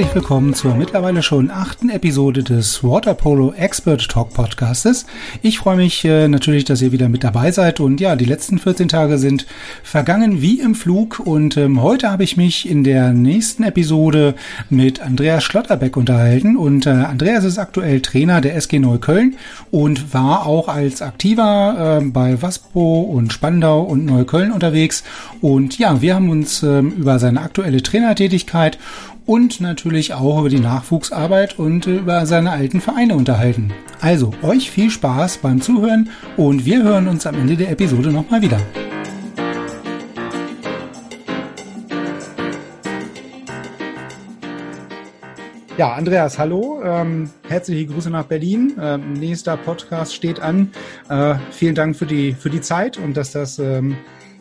Herzlich willkommen zur mittlerweile schon achten Episode des Waterpolo Expert Talk Podcastes. Ich freue mich äh, natürlich, dass ihr wieder mit dabei seid. Und ja, die letzten 14 Tage sind vergangen wie im Flug. Und ähm, heute habe ich mich in der nächsten Episode mit Andreas Schlotterbeck unterhalten. Und äh, Andreas ist aktuell Trainer der SG Neukölln und war auch als Aktiver äh, bei Waspo und Spandau und Neukölln unterwegs. Und ja, wir haben uns ähm, über seine aktuelle Trainertätigkeit und natürlich auch über die Nachwuchsarbeit und äh, über seine alten Vereine unterhalten. Also euch viel Spaß beim Zuhören und wir hören uns am Ende der Episode nochmal wieder. Ja, Andreas, hallo. Ähm, herzliche Grüße nach Berlin. Ähm, nächster Podcast steht an. Äh, vielen Dank für die, für die Zeit und dass das, ähm,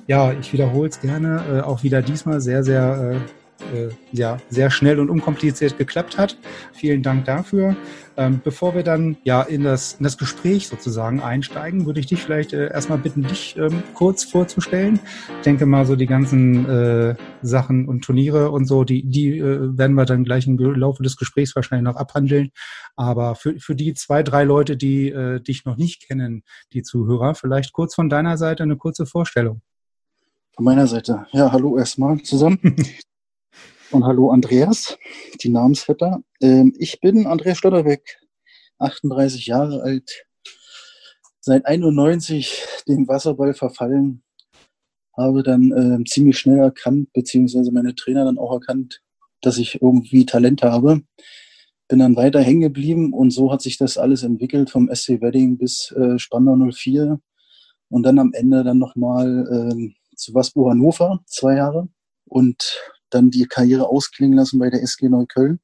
ja, ich wiederhole es gerne, äh, auch wieder diesmal sehr, sehr äh, äh, ja, sehr schnell und unkompliziert geklappt hat. Vielen Dank dafür. Ähm, bevor wir dann ja in das, in das Gespräch sozusagen einsteigen, würde ich dich vielleicht äh, erstmal bitten, dich ähm, kurz vorzustellen. Ich denke mal, so die ganzen äh, Sachen und Turniere und so, die, die äh, werden wir dann gleich im Laufe des Gesprächs wahrscheinlich noch abhandeln. Aber für, für die zwei, drei Leute, die äh, dich noch nicht kennen, die Zuhörer, vielleicht kurz von deiner Seite eine kurze Vorstellung. Von meiner Seite. Ja, hallo erstmal zusammen. Und hallo Andreas, die Namensvetter. Ähm, ich bin Andreas Stotterbeck, 38 Jahre alt, seit 91 dem Wasserball verfallen, habe dann äh, ziemlich schnell erkannt, beziehungsweise meine Trainer dann auch erkannt, dass ich irgendwie Talent habe. Bin dann weiter hängen geblieben und so hat sich das alles entwickelt vom SC Wedding bis äh, Spandau 04 und dann am Ende dann nochmal äh, zu Waspo Hannover, zwei Jahre. Und dann die Karriere ausklingen lassen bei der SG Neukölln.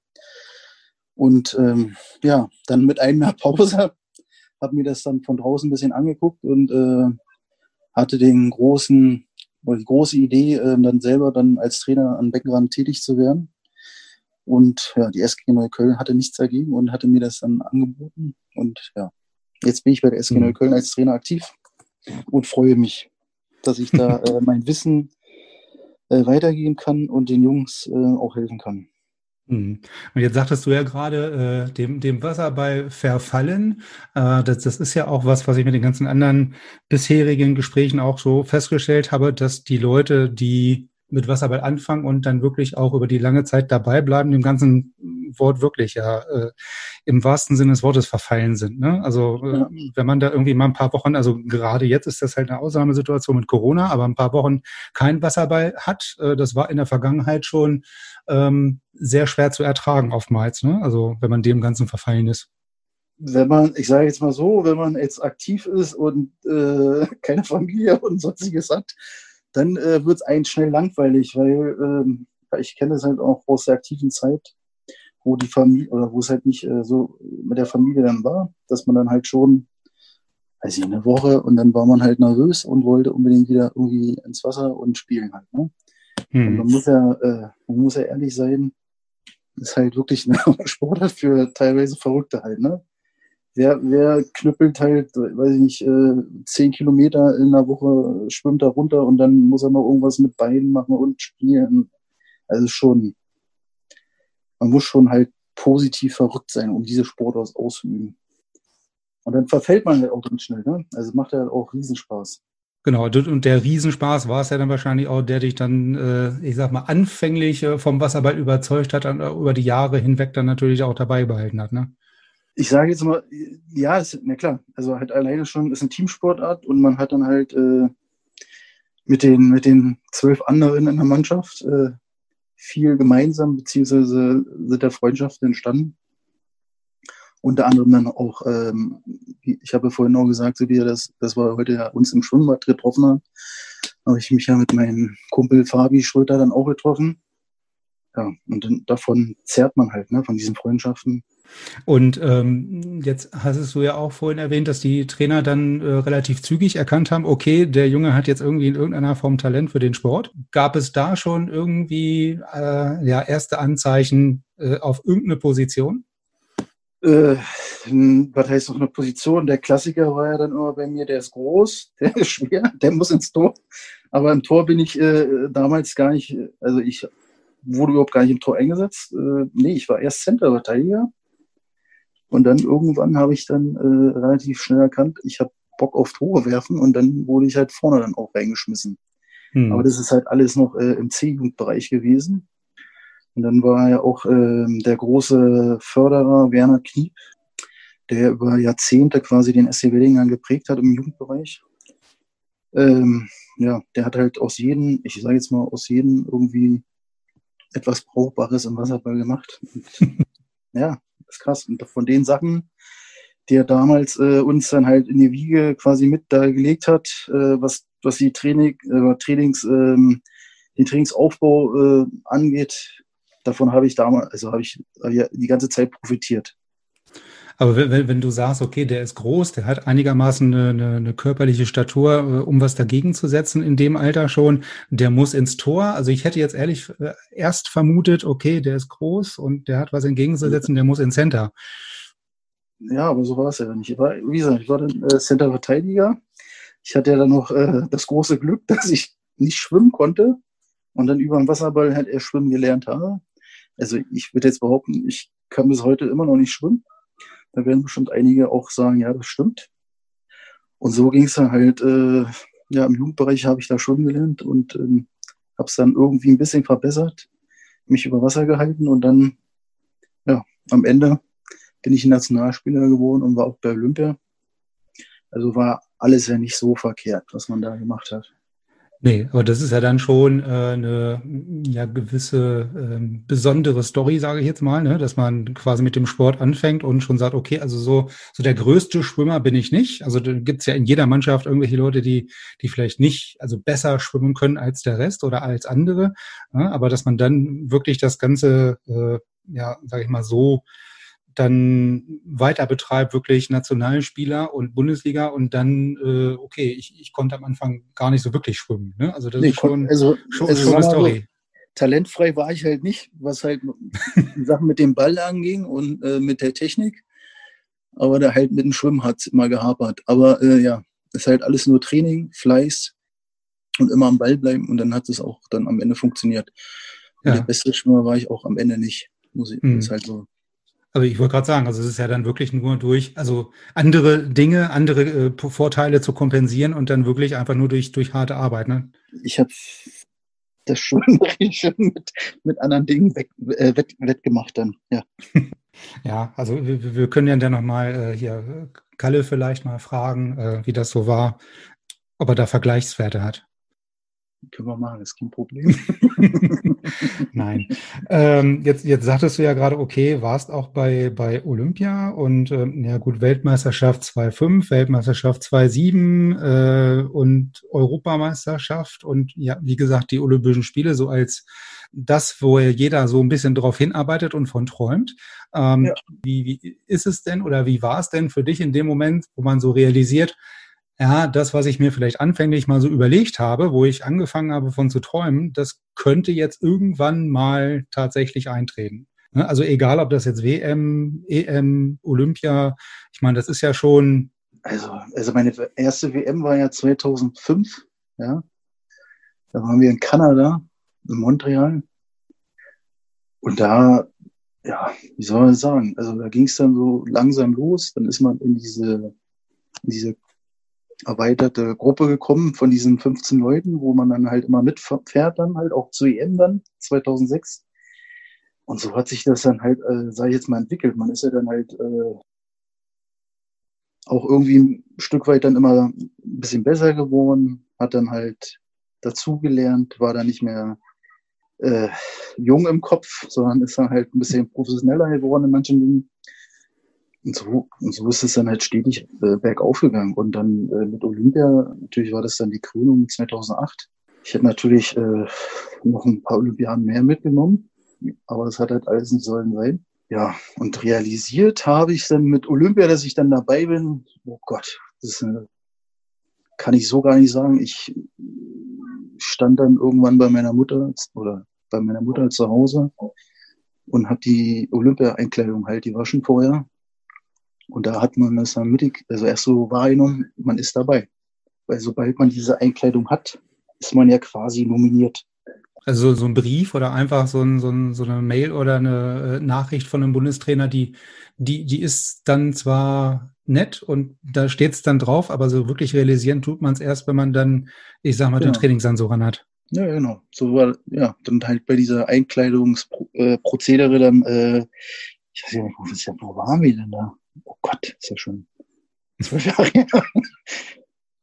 Und ähm, ja, dann mit einem Jahr Pause habe mir das dann von draußen ein bisschen angeguckt und äh, hatte den großen oder die große Idee, äh, dann selber dann als Trainer an Beckenrand tätig zu werden. Und ja, die SG Neukölln hatte nichts dagegen und hatte mir das dann angeboten. Und ja, jetzt bin ich bei der SG mhm. Neukölln als Trainer aktiv und freue mich, dass ich da äh, mein Wissen äh, weitergeben kann und den Jungs äh, auch helfen kann. Mhm. Und jetzt sagtest du ja gerade, äh, dem, dem Wasserball verfallen. Äh, das, das ist ja auch was, was ich mit den ganzen anderen bisherigen Gesprächen auch so festgestellt habe, dass die Leute, die mit Wasserball anfangen und dann wirklich auch über die lange Zeit dabei bleiben, dem ganzen Wort wirklich ja äh, im wahrsten Sinne des Wortes verfallen sind. Ne? Also äh, wenn man da irgendwie mal ein paar Wochen, also gerade jetzt ist das halt eine Ausnahmesituation mit Corona, aber ein paar Wochen kein Wasserball hat, äh, das war in der Vergangenheit schon ähm, sehr schwer zu ertragen oftmals. Ne? Also wenn man dem Ganzen verfallen ist wenn man, ich sage jetzt mal so, wenn man jetzt aktiv ist und äh, keine Familie und sonstiges hat, dann äh, wird es einen schnell langweilig, weil ähm, ich kenne es halt auch aus der aktiven Zeit, wo die Familie oder wo es halt nicht äh, so mit der Familie dann war, dass man dann halt schon, weiß ich, eine Woche und dann war man halt nervös und wollte unbedingt wieder irgendwie ins Wasser und spielen halt. Ne? Hm. Und man muss ja, äh, man muss ja ehrlich sein, ist halt wirklich eine Sportart für teilweise Verrückte halt, ne? Wer, wer knüppelt halt, weiß ich nicht, äh, zehn Kilometer in einer Woche, schwimmt da runter und dann muss er noch irgendwas mit Beinen machen und spielen. Also schon, man muss schon halt positiv verrückt sein, um diese Sportart auszuüben. Und dann verfällt man halt auch ganz schnell, ne? Also macht ja auch Riesenspaß. Genau, und der Riesenspaß war es ja dann wahrscheinlich auch, der dich dann, äh, ich sag mal, anfänglich äh, vom Wasserball überzeugt hat und über die Jahre hinweg dann natürlich auch dabei behalten hat, ne? Ich sage jetzt mal, ja, ist, na klar, also halt alleine schon ist eine Teamsportart und man hat dann halt äh, mit den mit den zwölf anderen in der Mannschaft äh, viel gemeinsam, beziehungsweise sind da Freundschaften entstanden. Unter anderem dann auch, ähm, ich habe vorhin auch gesagt, so wie das, das wir heute ja uns im Schwimmbad getroffen haben, habe ich mich ja mit meinem Kumpel Fabi Schröter dann auch getroffen. Ja, und dann, davon zehrt man halt, ne, von diesen Freundschaften. Und ähm, jetzt hast du ja auch vorhin erwähnt, dass die Trainer dann äh, relativ zügig erkannt haben, okay, der Junge hat jetzt irgendwie in irgendeiner Form Talent für den Sport. Gab es da schon irgendwie äh, ja, erste Anzeichen äh, auf irgendeine Position? Äh, was heißt noch eine Position? Der Klassiker war ja dann immer bei mir, der ist groß, der ist schwer, der muss ins Tor. Aber im Tor bin ich äh, damals gar nicht, also ich wurde überhaupt gar nicht im Tor eingesetzt. Äh, nee, ich war erst Center-Verteidiger. Und dann irgendwann habe ich dann äh, relativ schnell erkannt, ich habe Bock auf Tore werfen und dann wurde ich halt vorne dann auch reingeschmissen. Hm. Aber das ist halt alles noch äh, im C-Jugendbereich gewesen. Und dann war ja auch äh, der große Förderer Werner Kniep, der über Jahrzehnte quasi den SC Weddingern geprägt hat im Jugendbereich. Ähm, ja, der hat halt aus jedem, ich sage jetzt mal, aus jedem irgendwie etwas Brauchbares im Wasserball gemacht. Und, ja, ist krass. Und von den Sachen, die er damals äh, uns dann halt in die Wiege quasi mit da gelegt hat, äh, was, was die Training, äh, Trainings, ähm, den Trainingsaufbau äh, angeht, davon habe ich damals, also habe ich, hab ich die ganze Zeit profitiert. Aber wenn, wenn du sagst, okay, der ist groß, der hat einigermaßen eine, eine, eine körperliche Statur, äh, um was dagegen zu setzen in dem Alter schon, der muss ins Tor. Also ich hätte jetzt ehrlich äh, erst vermutet, okay, der ist groß und der hat was entgegenzusetzen, der muss ins Center. Ja, aber so war es ja nicht. Ich war, wie gesagt, ich war dann äh, Center-Verteidiger. Ich hatte ja dann noch äh, das große Glück, dass ich nicht schwimmen konnte und dann über den Wasserball halt erst schwimmen gelernt habe. Also ich würde jetzt behaupten, ich kann bis heute immer noch nicht schwimmen. Da werden bestimmt einige auch sagen, ja, das stimmt. Und so ging es dann halt, äh, ja, im Jugendbereich habe ich da schon gelernt und ähm, habe es dann irgendwie ein bisschen verbessert, mich über Wasser gehalten und dann, ja, am Ende bin ich Nationalspieler geworden und war auch bei Olympia. Also war alles ja nicht so verkehrt, was man da gemacht hat. Nee, aber das ist ja dann schon äh, eine ja, gewisse ähm, besondere Story, sage ich jetzt mal, ne? dass man quasi mit dem Sport anfängt und schon sagt, okay, also so, so der größte Schwimmer bin ich nicht. Also da gibt's ja in jeder Mannschaft irgendwelche Leute, die, die vielleicht nicht, also besser schwimmen können als der Rest oder als andere. Ja? Aber dass man dann wirklich das Ganze, äh, ja, sage ich mal, so dann weiter betreibt, wirklich Nationalspieler und Bundesliga und dann, äh, okay, ich, ich konnte am Anfang gar nicht so wirklich schwimmen. Ne? Also das nee, ist schon, also, schon, also schon eine Story. So, talentfrei war ich halt nicht, was halt Sachen mit dem Ball anging und äh, mit der Technik. Aber da halt mit dem Schwimmen hat es immer gehapert. Aber äh, ja, ist halt alles nur Training, Fleiß und immer am Ball bleiben und dann hat es auch dann am Ende funktioniert. Ja. Der beste Schwimmer war ich auch am Ende nicht. Muss ich, mhm. ist halt so. Also ich wollte gerade sagen, also es ist ja dann wirklich nur durch, also andere Dinge, andere äh, Vorteile zu kompensieren und dann wirklich einfach nur durch, durch harte Arbeit. Ne? Ich habe das schon mit, mit anderen Dingen weg, äh, wett, wettgemacht dann, ja. ja, also wir, wir können ja dann nochmal äh, hier Kalle vielleicht mal fragen, äh, wie das so war, ob er da Vergleichswerte hat. Können wir machen, ist kein Problem. Nein. Ähm, jetzt, jetzt sagtest du ja gerade, okay, warst auch bei, bei Olympia und ähm, ja gut, Weltmeisterschaft 2.5, Weltmeisterschaft 2.7 äh, und Europameisterschaft und ja, wie gesagt, die Olympischen Spiele so als das, wo jeder so ein bisschen drauf hinarbeitet und von träumt. Ähm, ja. wie, wie ist es denn oder wie war es denn für dich in dem Moment, wo man so realisiert, ja, das, was ich mir vielleicht anfänglich mal so überlegt habe, wo ich angefangen habe von zu träumen, das könnte jetzt irgendwann mal tatsächlich eintreten. Ne, also egal, ob das jetzt WM, EM, Olympia, ich meine, das ist ja schon. Also, also meine erste WM war ja 2005, ja. Da waren wir in Kanada, in Montreal. Und da, ja, wie soll man sagen? Also da ging es dann so langsam los. Dann ist man in diese, in diese erweiterte Gruppe gekommen von diesen 15 Leuten, wo man dann halt immer mitfährt, dann halt auch zu EM dann 2006. Und so hat sich das dann halt, äh, sage ich jetzt mal, entwickelt. Man ist ja dann halt äh, auch irgendwie ein Stück weit dann immer ein bisschen besser geworden, hat dann halt dazugelernt, war dann nicht mehr äh, jung im Kopf, sondern ist dann halt ein bisschen professioneller geworden in manchen Dingen. Und so, und so ist es dann halt stetig äh, bergauf gegangen. Und dann äh, mit Olympia, natürlich war das dann die Krönung 2008. Ich hätte natürlich äh, noch ein paar Olympiaden mehr mitgenommen. aber es hat halt alles nicht sollen sein. Ja, und realisiert habe ich dann mit Olympia, dass ich dann dabei bin. Oh Gott, das äh, kann ich so gar nicht sagen. Ich stand dann irgendwann bei meiner Mutter oder bei meiner Mutter zu Hause und habe die Olympia-Einkleidung halt, die war schon vorher. Und da hat man das dann mittig, also erst so wahrgenommen, man ist dabei. Weil sobald man diese Einkleidung hat, ist man ja quasi nominiert. Also so ein Brief oder einfach so, ein, so, ein, so eine Mail oder eine äh, Nachricht von einem Bundestrainer, die, die, die ist dann zwar nett und da steht es dann drauf, aber so wirklich realisieren tut man es erst, wenn man dann, ich sag mal, genau. den Trainingsansor hat. Ja, genau. So war, ja, dann halt bei dieser Einkleidungsprozedere dann, äh, ich weiß nicht, wo, ist ja, wo waren wir denn da? Oh Gott, ist ja schon zwölf Jahre her.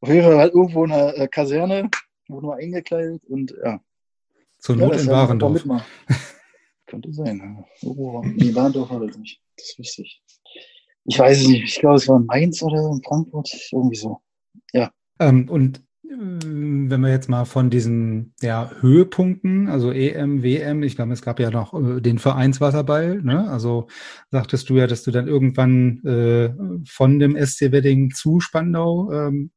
Auf jeden Fall halt irgendwo in einer äh, Kaserne, wo nur eingekleidet und ja. Zur Not ja, in Warendorf. Könnte sein. Ja. Nee, Warendorf war das nicht. Das wüsste ich. Ich weiß es nicht. Ich glaube, es war Mainz oder in Frankfurt. Irgendwie so. Ja. Ähm, und wenn wir jetzt mal von diesen ja, Höhepunkten, also EM, WM, ich glaube, es gab ja noch äh, den Vereinswasserball, ne? Also sagtest du ja, dass du dann irgendwann äh, von dem SC Wedding zu Spandau ähm,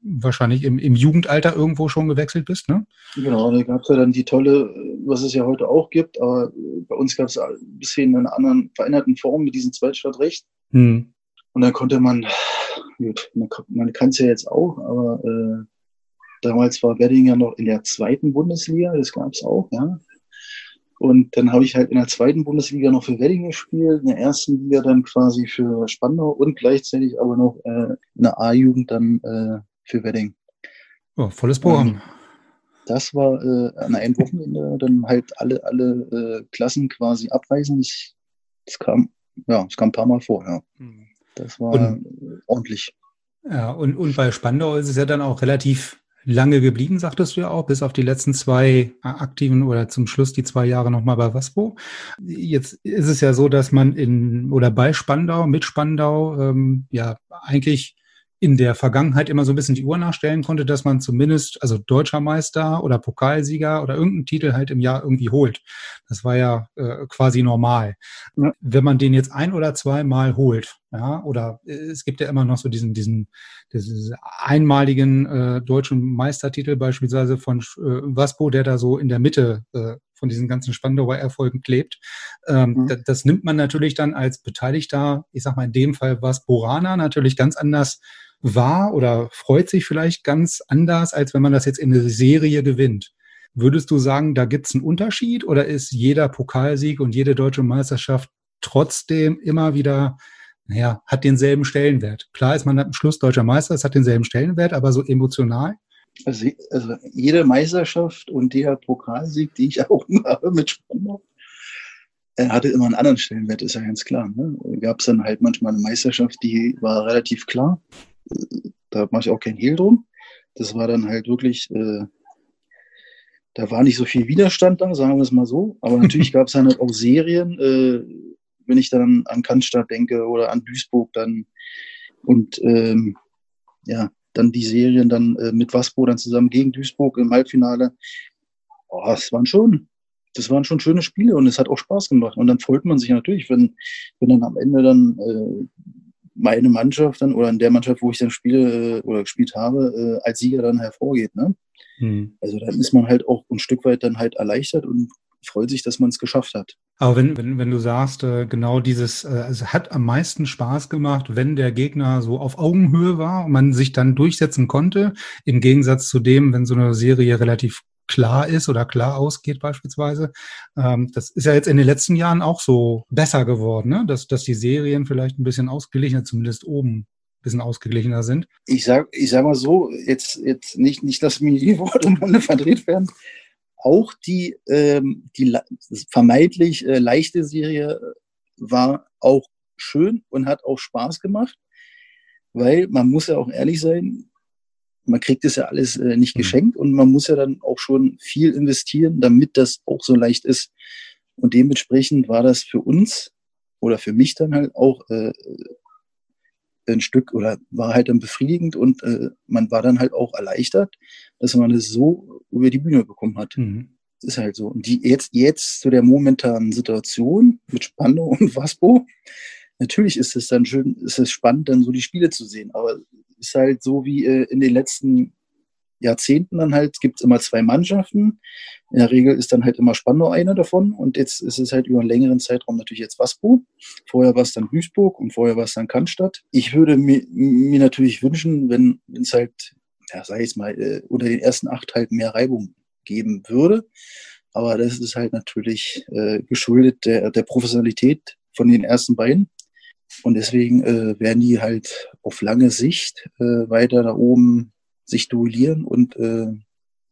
wahrscheinlich im, im Jugendalter irgendwo schon gewechselt bist, ne? Genau, da gab es ja dann die tolle, was es ja heute auch gibt, aber bei uns gab es ein bisschen in einer anderen veränderten Form mit diesem Zweitstadtrecht. Hm. Und dann konnte man, gut, man, man kann es ja jetzt auch, aber äh, damals war Wedding ja noch in der zweiten Bundesliga, das gab es auch, ja. Und dann habe ich halt in der zweiten Bundesliga noch für Wedding gespielt, in der ersten Liga dann quasi für Spandau und gleichzeitig aber noch äh, in der A-Jugend dann äh, für Wedding. Oh, volles Programm. Das war äh, an einem Wochenende dann halt alle, alle äh, Klassen quasi abreisen. Das kam, ja, es kam ein paar Mal vor, ja. Hm. Das war und, ordentlich. Ja, und, und bei Spandau ist es ja dann auch relativ lange geblieben, sagtest du ja auch, bis auf die letzten zwei aktiven oder zum Schluss die zwei Jahre nochmal bei Waspo. Jetzt ist es ja so, dass man in oder bei Spandau, mit Spandau, ähm, ja eigentlich in der Vergangenheit immer so ein bisschen die Uhr nachstellen konnte, dass man zumindest, also deutscher Meister oder Pokalsieger oder irgendeinen Titel halt im Jahr irgendwie holt. Das war ja äh, quasi normal. Ja. Wenn man den jetzt ein oder zweimal holt, ja, oder äh, es gibt ja immer noch so diesen, diesen, diesen einmaligen äh, deutschen Meistertitel beispielsweise von äh, Waspo, der da so in der Mitte äh, von diesen ganzen Spandauer Erfolgen klebt. Ähm, mhm. das, das, nimmt man natürlich dann als Beteiligter, ich sag mal in dem Fall was Borana, natürlich ganz anders wahr oder freut sich vielleicht ganz anders, als wenn man das jetzt in eine Serie gewinnt. Würdest du sagen, da gibt es einen Unterschied oder ist jeder Pokalsieg und jede deutsche Meisterschaft trotzdem immer wieder, naja, hat denselben Stellenwert? Klar ist man am Schluss deutscher Meister, es hat denselben Stellenwert, aber so emotional? Also, also jede Meisterschaft und der Pokalsieg, die ich auch habe mit Sprunghoff, er hatte immer einen anderen Stellenwert, ist ja ganz klar. Ne? Gab es dann halt manchmal eine Meisterschaft, die war relativ klar da mache ich auch kein Hehl drum. Das war dann halt wirklich, äh, da war nicht so viel Widerstand da, sagen wir es mal so. Aber natürlich gab es dann halt auch Serien, äh, wenn ich dann an Cannstatt denke oder an Duisburg dann und ähm, ja, dann die Serien dann äh, mit Waspo dann zusammen gegen Duisburg im Halbfinale. Oh, das waren schon, das waren schon schöne Spiele und es hat auch Spaß gemacht. Und dann freut man sich natürlich, wenn, wenn dann am Ende dann äh, meine Mannschaft dann oder in der Mannschaft, wo ich dann spiele äh, oder gespielt habe, äh, als Sieger dann hervorgeht. Ne? Hm. Also dann ist man halt auch ein Stück weit dann halt erleichtert und freut sich, dass man es geschafft hat. Aber wenn, wenn, wenn du sagst, äh, genau dieses, äh, es hat am meisten Spaß gemacht, wenn der Gegner so auf Augenhöhe war und man sich dann durchsetzen konnte, im Gegensatz zu dem, wenn so eine Serie relativ klar ist oder klar ausgeht beispielsweise. Ähm, das ist ja jetzt in den letzten Jahren auch so besser geworden, ne? dass, dass die Serien vielleicht ein bisschen ausgeglichener, zumindest oben bisschen ausgeglichener sind. Ich sag, ich sag mal so, jetzt, jetzt nicht, nicht, dass mir die Worte im Munde verdreht werden. Auch die, ähm, die vermeintlich äh, leichte Serie war auch schön und hat auch Spaß gemacht, weil man muss ja auch ehrlich sein, man kriegt es ja alles äh, nicht mhm. geschenkt und man muss ja dann auch schon viel investieren, damit das auch so leicht ist. Und dementsprechend war das für uns oder für mich dann halt auch äh, ein Stück oder war halt dann befriedigend und äh, man war dann halt auch erleichtert, dass man es so über die Bühne bekommen hat. Mhm. ist halt so. Und die jetzt, jetzt zu der momentanen Situation mit Spandau und Waspo, natürlich ist es dann schön, ist es spannend, dann so die Spiele zu sehen. Aber ist halt so wie äh, in den letzten Jahrzehnten dann halt, gibt es immer zwei Mannschaften. In der Regel ist dann halt immer Spandau einer davon und jetzt ist es halt über einen längeren Zeitraum natürlich jetzt Waspo. Vorher war es dann Duisburg und vorher war es dann Cannstatt. Ich würde mir, mir natürlich wünschen, wenn es halt, ja, ich jetzt mal, äh, unter den ersten acht halt mehr Reibung geben würde. Aber das ist halt natürlich äh, geschuldet der, der Professionalität von den ersten beiden. Und deswegen äh, werden die halt auf lange Sicht äh, weiter da oben sich duellieren und äh,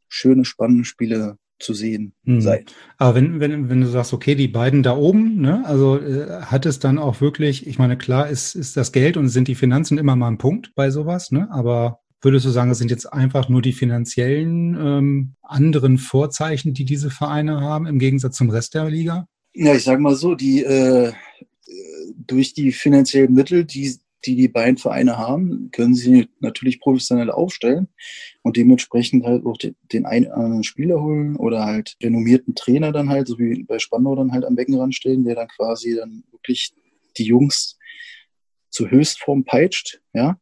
schöne, spannende Spiele zu sehen hm. sein. Aber wenn, wenn, wenn du sagst, okay, die beiden da oben, ne, also äh, hat es dann auch wirklich, ich meine, klar ist, ist das Geld und sind die Finanzen immer mal ein Punkt bei sowas, ne? Aber würdest du sagen, es sind jetzt einfach nur die finanziellen ähm, anderen Vorzeichen, die diese Vereine haben, im Gegensatz zum Rest der Liga? Ja, ich sage mal so, die äh, durch die finanziellen Mittel, die die die beiden Vereine haben, können sie natürlich professionell aufstellen und dementsprechend halt auch den, einen anderen Spieler holen oder halt renommierten Trainer dann halt, so wie bei Spandau dann halt am Beckenrand stellen, der dann quasi dann wirklich die Jungs zur Höchstform peitscht, ja.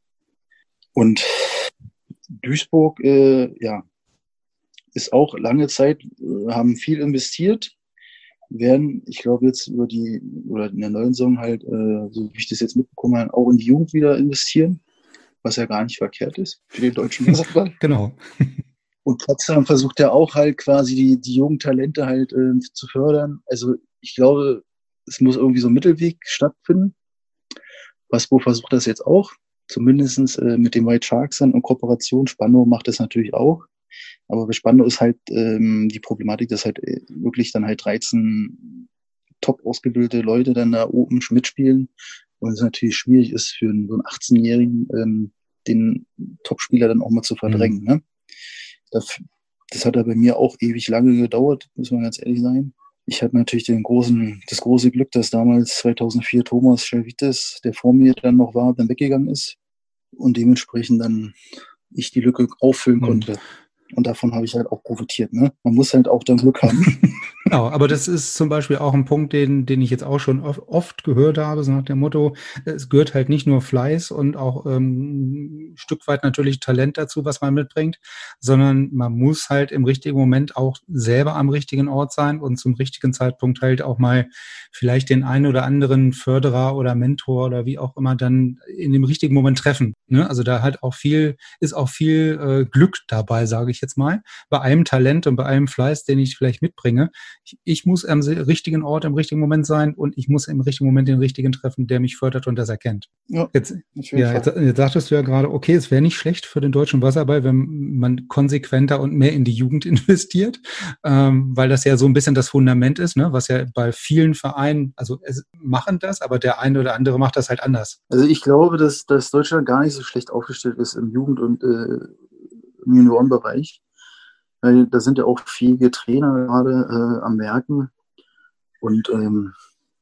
Und Duisburg, äh, ja, ist auch lange Zeit, äh, haben viel investiert, werden, ich glaube jetzt über die, oder in der neuen Saison halt, äh, so wie ich das jetzt mitbekommen habe, auch in die Jugend wieder investieren, was ja gar nicht verkehrt ist für den deutschen Fußball. genau. Und Potsdam versucht ja auch halt quasi die, die jungen Talente halt äh, zu fördern. Also ich glaube, es muss irgendwie so ein Mittelweg stattfinden. Waspo versucht das jetzt auch, zumindest äh, mit dem White Sharks dann in Kooperation. Spannung macht das natürlich auch. Aber bei Spandau ist halt ähm, die Problematik, dass halt äh, wirklich dann halt 13 top ausgebildete Leute dann da oben mitspielen und es natürlich schwierig ist für einen, so einen 18-Jährigen, ähm, den Topspieler dann auch mal zu verdrängen. Mhm. Ne? Das, das hat ja bei mir auch ewig lange gedauert, muss man ganz ehrlich sein. Ich hatte natürlich den großen, das große Glück, dass damals 2004 Thomas Schelvites, der vor mir dann noch war, dann weggegangen ist und dementsprechend dann ich die Lücke auffüllen mhm. konnte. Und davon habe ich halt auch profitiert. Ne? Man muss halt auch dann Glück haben. genau, aber das ist zum Beispiel auch ein Punkt, den, den ich jetzt auch schon oft, oft gehört habe, so nach dem Motto, es gehört halt nicht nur Fleiß und auch ähm, ein Stück weit natürlich Talent dazu, was man mitbringt, sondern man muss halt im richtigen Moment auch selber am richtigen Ort sein und zum richtigen Zeitpunkt halt auch mal vielleicht den einen oder anderen Förderer oder Mentor oder wie auch immer dann in dem richtigen Moment treffen. Ne? Also da halt auch viel, ist auch viel äh, Glück dabei, sage ich jetzt mal, bei einem Talent und bei einem Fleiß, den ich vielleicht mitbringe. Ich, muss am richtigen Ort im richtigen Moment sein und ich muss im richtigen Moment den richtigen treffen, der mich fördert und das erkennt. Ja, jetzt, ja, jetzt, jetzt sagtest du ja gerade, okay, es wäre nicht schlecht für den deutschen Wasserball, wenn man konsequenter und mehr in die Jugend investiert, ähm, weil das ja so ein bisschen das Fundament ist, ne, was ja bei vielen Vereinen, also es machen das, aber der eine oder andere macht das halt anders. Also ich glaube, dass, dass Deutschland gar nicht so schlecht aufgestellt ist im Jugend- und äh, im Juniorenbereich. Weil da sind ja auch fähige Trainer gerade äh, am Werken. Und ähm,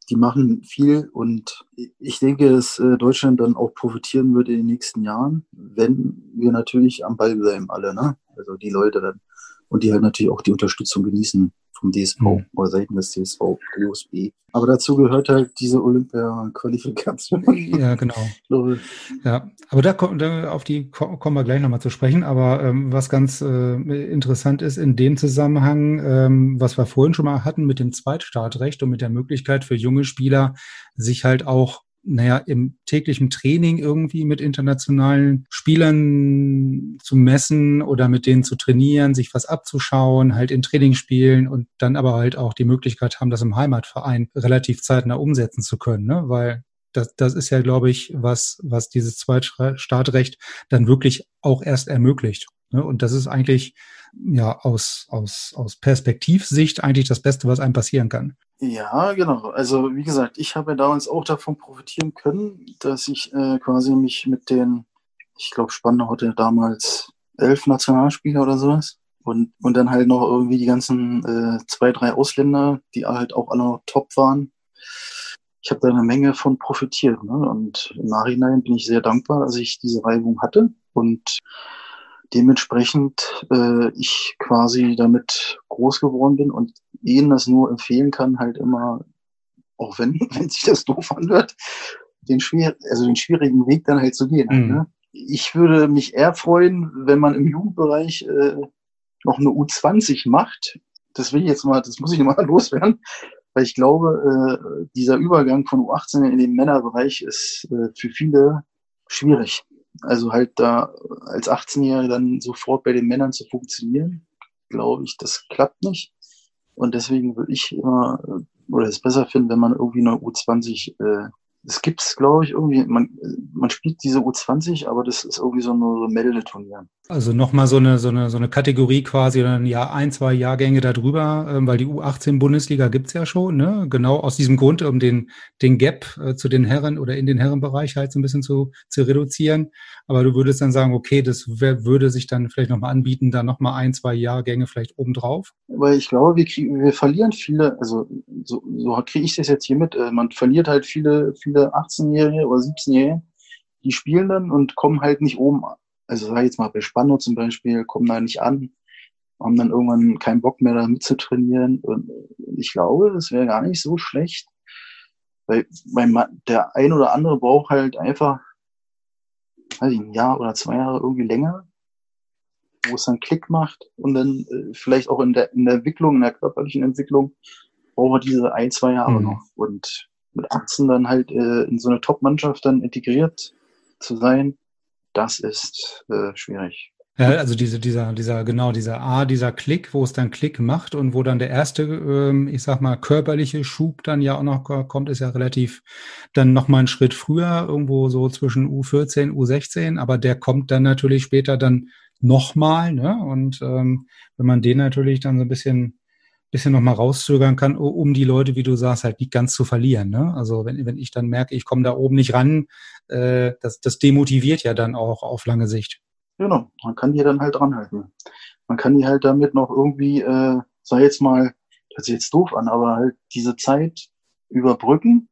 die machen viel. Und ich denke, dass äh, Deutschland dann auch profitieren wird in den nächsten Jahren, wenn wir natürlich am Ball bleiben alle, ne? Also die Leute dann und die halt natürlich auch die Unterstützung genießen vom DSV mhm. oder Seiten des DSV, der USB. Aber dazu gehört halt diese Olympia-Qualifikation. Ja, genau. ja, aber da, da, auf die kommen wir gleich nochmal zu sprechen. Aber ähm, was ganz äh, interessant ist in dem Zusammenhang, ähm, was wir vorhin schon mal hatten mit dem Zweitstartrecht und mit der Möglichkeit für junge Spieler, sich halt auch naja, im täglichen Training irgendwie mit internationalen Spielern zu messen oder mit denen zu trainieren, sich was abzuschauen, halt in Training spielen und dann aber halt auch die Möglichkeit haben, das im Heimatverein relativ zeitnah umsetzen zu können, ne? weil das, das ist ja, glaube ich, was, was dieses Zweitstartrecht dann wirklich auch erst ermöglicht. Ne? Und das ist eigentlich ja aus, aus, aus Perspektivsicht eigentlich das Beste, was einem passieren kann. Ja, genau. Also wie gesagt, ich habe ja damals auch davon profitieren können, dass ich äh, quasi mich mit den, ich glaube, Spandau hatte damals elf Nationalspieler oder sowas. Und, und dann halt noch irgendwie die ganzen äh, zwei, drei Ausländer, die halt auch alle noch top waren. Ich habe da eine Menge von profitiert. Ne? Und im Nachhinein bin ich sehr dankbar, dass ich diese Reibung hatte. Und dementsprechend äh, ich quasi damit groß geworden bin und ihnen das nur empfehlen kann, halt immer, auch wenn, wenn sich das doof anhört, den, schwer, also den schwierigen Weg dann halt zu gehen. Mhm. Ne? Ich würde mich eher freuen, wenn man im Jugendbereich äh, noch eine U20 macht. Das will ich jetzt mal, das muss ich mal loswerden, weil ich glaube, äh, dieser Übergang von U18 in den Männerbereich ist äh, für viele schwierig. Also halt da als 18-Jähriger dann sofort bei den Männern zu funktionieren, glaube ich, das klappt nicht. Und deswegen würde ich immer, äh, oder es besser finden, wenn man irgendwie eine U20 äh, es gibt es, glaube ich, irgendwie, man, man spielt diese U20, aber das ist irgendwie so ein Meldeturnier. Also nochmal so eine, so, eine, so eine Kategorie quasi, ein Jahr, ein, zwei Jahrgänge darüber, äh, weil die U18-Bundesliga gibt's ja schon, ne? Genau aus diesem Grund, um den, den Gap äh, zu den Herren oder in den Herrenbereich halt so ein bisschen zu, zu reduzieren. Aber du würdest dann sagen, okay, das wär, würde sich dann vielleicht nochmal anbieten, da nochmal ein, zwei Jahrgänge vielleicht obendrauf? Weil ich glaube, wir, kriegen, wir verlieren viele, also so, so kriege ich das jetzt hier mit, äh, man verliert halt viele, viele 18-Jährige oder 17-Jährige, die spielen dann und kommen halt nicht oben also sag ich jetzt mal bei Spandau zum Beispiel, kommen da nicht an, haben dann irgendwann keinen Bock mehr da mitzutrainieren. Und ich glaube, das wäre gar nicht so schlecht, weil mein, der ein oder andere braucht halt einfach, weiß ich, ein Jahr oder zwei Jahre irgendwie länger, wo es dann Klick macht und dann äh, vielleicht auch in der, in der Entwicklung, in der körperlichen Entwicklung, braucht er diese ein, zwei Jahre mhm. noch. Und mit 18 dann halt äh, in so eine Top-Mannschaft dann integriert zu sein, das ist äh, schwierig. Ja, also diese, dieser, dieser, genau, dieser A, dieser Klick, wo es dann Klick macht und wo dann der erste, ähm, ich sag mal, körperliche Schub dann ja auch noch kommt, ist ja relativ dann nochmal einen Schritt früher, irgendwo so zwischen U14, U16, aber der kommt dann natürlich später dann nochmal, ne? Und ähm, wenn man den natürlich dann so ein bisschen bisschen noch mal rauszögern kann, um die Leute, wie du sagst, halt nicht ganz zu verlieren. Ne? Also wenn, wenn ich dann merke, ich komme da oben nicht ran, äh, das, das demotiviert ja dann auch auf lange Sicht. Genau, man kann die dann halt dranhalten. Man kann die halt damit noch irgendwie, äh, sei jetzt mal, das ist jetzt doof an, aber halt diese Zeit überbrücken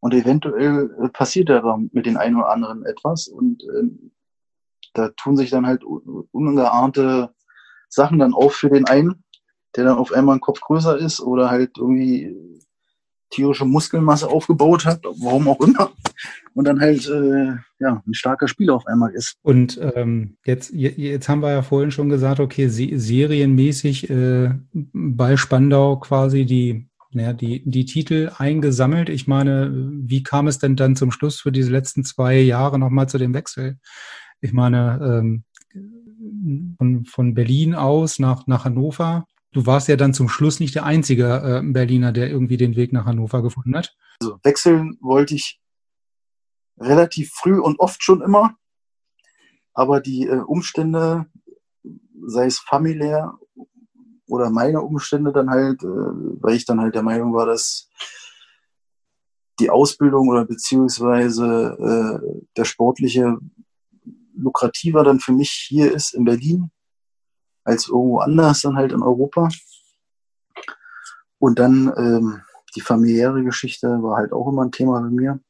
und eventuell äh, passiert ja dann mit den einen oder anderen etwas und äh, da tun sich dann halt ungeahnte Sachen dann auf für den einen der dann auf einmal ein Kopf größer ist oder halt irgendwie tierische Muskelmasse aufgebaut hat, warum auch immer, und dann halt äh, ja ein starker Spieler auf einmal ist. Und ähm, jetzt jetzt haben wir ja vorhin schon gesagt, okay, serienmäßig äh, bei Spandau quasi die ja, die, die Titel eingesammelt. Ich meine, wie kam es denn dann zum Schluss für diese letzten zwei Jahre nochmal zu dem Wechsel? Ich meine, ähm, von, von Berlin aus nach, nach Hannover du warst ja dann zum Schluss nicht der einzige äh, Berliner, der irgendwie den Weg nach Hannover gefunden hat. Also wechseln wollte ich relativ früh und oft schon immer, aber die äh, Umstände, sei es familiär oder meine Umstände dann halt, äh, weil ich dann halt der Meinung war, dass die Ausbildung oder beziehungsweise äh, der sportliche lukrativer dann für mich hier ist in Berlin als irgendwo anders dann halt in Europa. Und dann ähm, die familiäre Geschichte war halt auch immer ein Thema bei mir.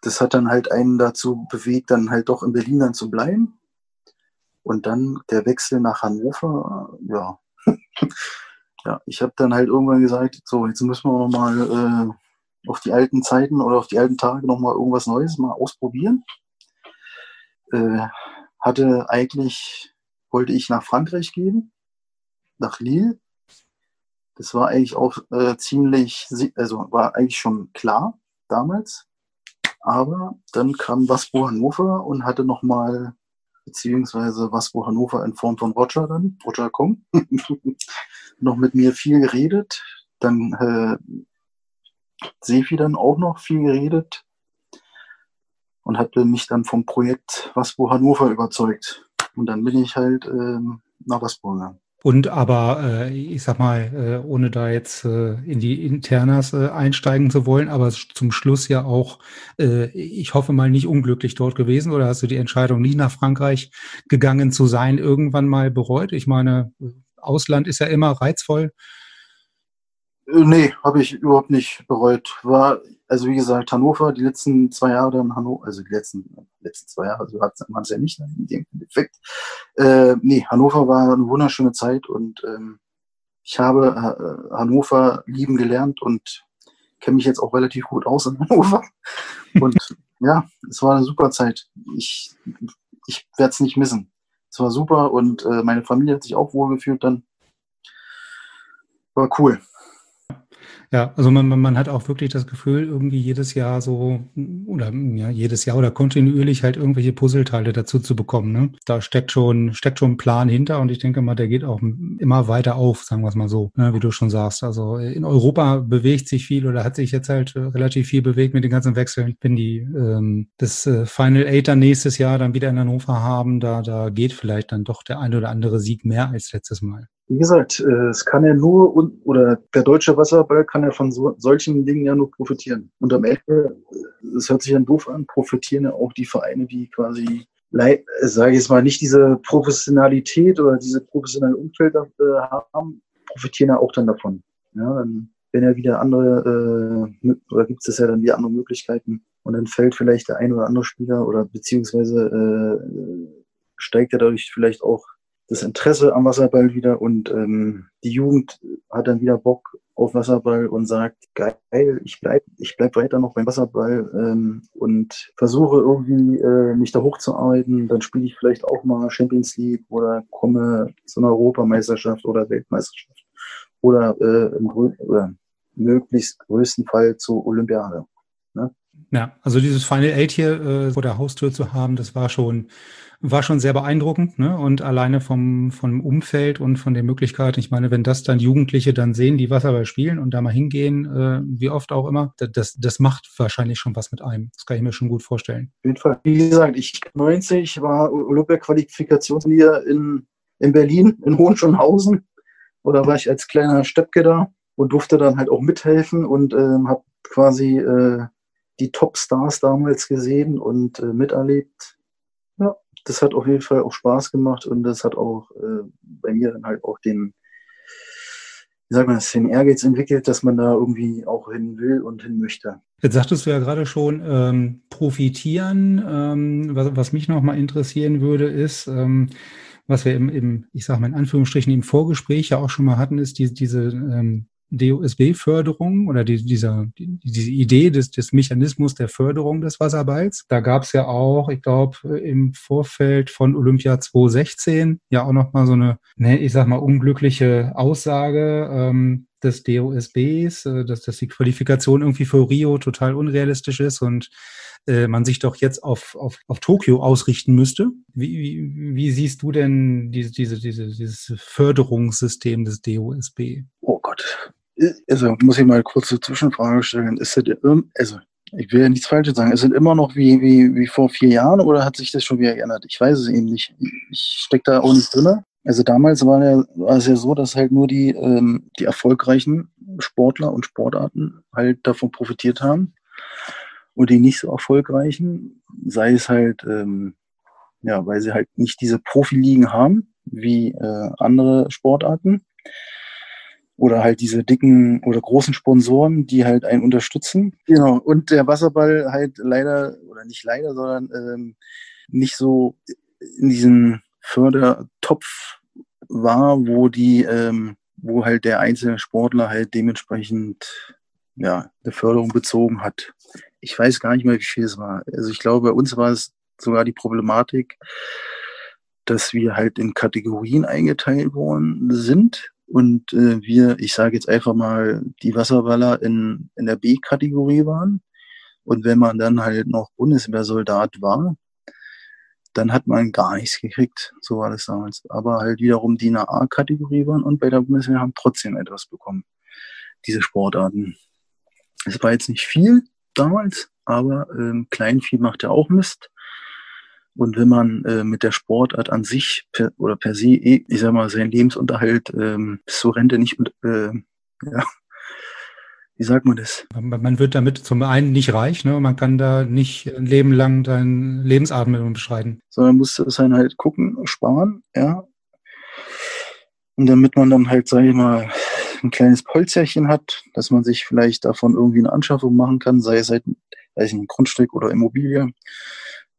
Das hat dann halt einen dazu bewegt, dann halt doch in Berlin dann zu bleiben. Und dann der Wechsel nach Hannover, ja. ja, ich habe dann halt irgendwann gesagt, so, jetzt müssen wir nochmal äh, auf die alten Zeiten oder auf die alten Tage nochmal irgendwas Neues mal ausprobieren. Äh, hatte eigentlich wollte ich nach Frankreich gehen, nach Lille. Das war eigentlich auch äh, ziemlich, also war eigentlich schon klar damals. Aber dann kam Waspo Hannover und hatte nochmal, beziehungsweise Waspo Hannover in Form von Roger dann, Roger Kong, noch mit mir viel geredet. Dann äh, Sefi dann auch noch viel geredet und hatte mich dann vom Projekt Waspo Hannover überzeugt. Und dann bin ich halt ähm, nach Wasburg gegangen. Und aber, äh, ich sag mal, äh, ohne da jetzt äh, in die Internas äh, einsteigen zu wollen, aber zum Schluss ja auch, äh, ich hoffe mal, nicht unglücklich dort gewesen oder hast du die Entscheidung, nie nach Frankreich gegangen zu sein, irgendwann mal bereut? Ich meine, Ausland ist ja immer reizvoll. Äh, nee, habe ich überhaupt nicht bereut. War, also wie gesagt, Hannover, die letzten zwei Jahre dann Hannover, also die letzten, letzten zwei Jahre, so hat man es ja nicht in dem, in Endeffekt. Äh, nee, Hannover war eine wunderschöne Zeit und ähm, ich habe äh, Hannover lieben gelernt und kenne mich jetzt auch relativ gut aus in Hannover. Und ja, es war eine super Zeit. Ich, ich werde es nicht missen. Es war super und äh, meine Familie hat sich auch wohl gefühlt dann. War cool. Ja, also man, man hat auch wirklich das Gefühl, irgendwie jedes Jahr so, oder ja, jedes Jahr oder kontinuierlich halt irgendwelche Puzzleteile dazu zu bekommen. Ne? Da steckt schon, steckt schon ein Plan hinter und ich denke mal, der geht auch immer weiter auf, sagen wir es mal so, ne, wie du schon sagst. Also in Europa bewegt sich viel oder hat sich jetzt halt äh, relativ viel bewegt mit den ganzen Wechseln. Wenn die ähm, das äh, Final Eight dann nächstes Jahr dann wieder in Hannover haben, da, da geht vielleicht dann doch der ein oder andere Sieg mehr als letztes Mal wie gesagt, äh, es kann ja nur, oder der deutsche Wasserball kann ja von so, solchen Dingen ja nur profitieren. Und am Ende, äh, es hört sich dann doof an, profitieren ja auch die Vereine, die quasi, äh, sage ich jetzt mal, nicht diese Professionalität oder diese professionelle Umfeld haben, profitieren ja auch dann davon. Ja, dann werden ja wieder andere, oder gibt es ja dann wieder andere Möglichkeiten. Und dann fällt vielleicht der ein oder andere Spieler oder beziehungsweise äh, steigt ja dadurch vielleicht auch das Interesse am Wasserball wieder und ähm, die Jugend hat dann wieder Bock auf Wasserball und sagt, geil, ich bleib, ich bleib weiter noch beim Wasserball ähm, und versuche irgendwie äh, mich da hochzuarbeiten. Dann spiele ich vielleicht auch mal Champions League oder komme zu einer Europameisterschaft oder Weltmeisterschaft oder äh, im oder möglichst größten Fall zur Olympiade. Ne? Ja, also dieses Final Eight hier äh, vor der Haustür zu haben, das war schon war schon sehr beeindruckend, ne? Und alleine vom, vom Umfeld und von den Möglichkeiten, ich meine, wenn das dann Jugendliche dann sehen, die Wasserball spielen und da mal hingehen, äh, wie oft auch immer, das, das macht wahrscheinlich schon was mit einem. Das kann ich mir schon gut vorstellen. Auf jeden Fall. Wie gesagt, ich 90 war Olympia-Qualifikationsturnier in, in Berlin, in Hohenschönhausen. Oder war ich als kleiner Steppke da und durfte dann halt auch mithelfen und ähm, habe quasi äh, die Top-Stars damals gesehen und äh, miterlebt. Ja, das hat auf jeden Fall auch Spaß gemacht und das hat auch äh, bei mir dann halt auch den, wie sagt man den Ehrgeiz entwickelt, dass man da irgendwie auch hin will und hin möchte. Jetzt sagtest du ja gerade schon, ähm, profitieren. Ähm, was, was mich noch mal interessieren würde, ist, ähm, was wir im, im, ich sage mal in Anführungsstrichen, im Vorgespräch ja auch schon mal hatten, ist die, diese ähm, DOSB-Förderung oder die, dieser, die, diese Idee des, des Mechanismus der Förderung des Wasserballs. Da gab es ja auch, ich glaube, im Vorfeld von Olympia 2016 ja auch nochmal so eine, ne, ich sag mal, unglückliche Aussage ähm, des DOSBs, äh, dass, dass die Qualifikation irgendwie für Rio total unrealistisch ist und äh, man sich doch jetzt auf, auf, auf Tokio ausrichten müsste. Wie, wie, wie siehst du denn diese, diese, diese, dieses Förderungssystem des DOSB? Oh Gott, also muss ich mal kurz eine Zwischenfrage stellen. Ist das, also ich will ja nichts Falsches sagen. Ist es immer noch wie, wie, wie vor vier Jahren oder hat sich das schon wieder geändert? Ich weiß es eben nicht. Ich stecke da auch nicht drin. Also damals war, ja, war es ja so, dass halt nur die, ähm, die erfolgreichen Sportler und Sportarten halt davon profitiert haben. Und die nicht so erfolgreichen, sei es halt, ähm, ja, weil sie halt nicht diese Profiligen haben, wie äh, andere Sportarten oder halt diese dicken oder großen Sponsoren, die halt einen unterstützen. Genau. Und der Wasserball halt leider, oder nicht leider, sondern ähm, nicht so in diesem Fördertopf war, wo die, ähm, wo halt der einzelne Sportler halt dementsprechend ja, eine Förderung bezogen hat. Ich weiß gar nicht mehr, wie viel es war. Also ich glaube, bei uns war es sogar die Problematik, dass wir halt in Kategorien eingeteilt worden sind und äh, wir, ich sage jetzt einfach mal, die Wasserballer in, in der B-Kategorie waren. Und wenn man dann halt noch Bundeswehrsoldat war, dann hat man gar nichts gekriegt. So war das damals. Aber halt wiederum die in der A-Kategorie waren und bei der Bundeswehr haben trotzdem etwas bekommen. Diese Sportarten. Es war jetzt nicht viel damals, aber ähm, Kleinvieh macht ja auch Mist. Und wenn man äh, mit der Sportart an sich per, oder per se, eh, ich sag mal, seinen Lebensunterhalt ähm, bis zur Rente nicht, äh, ja, wie sagt man das? Man wird damit zum einen nicht reich, ne? Man kann da nicht ein Leben lang deinen Lebensabend beschreiten. Sondern muss es dann halt gucken, sparen, ja. Und damit man dann halt, sage ich mal, ein kleines Polzerchen hat, dass man sich vielleicht davon irgendwie eine Anschaffung machen kann, sei es halt, weiß ich, ein Grundstück oder Immobilie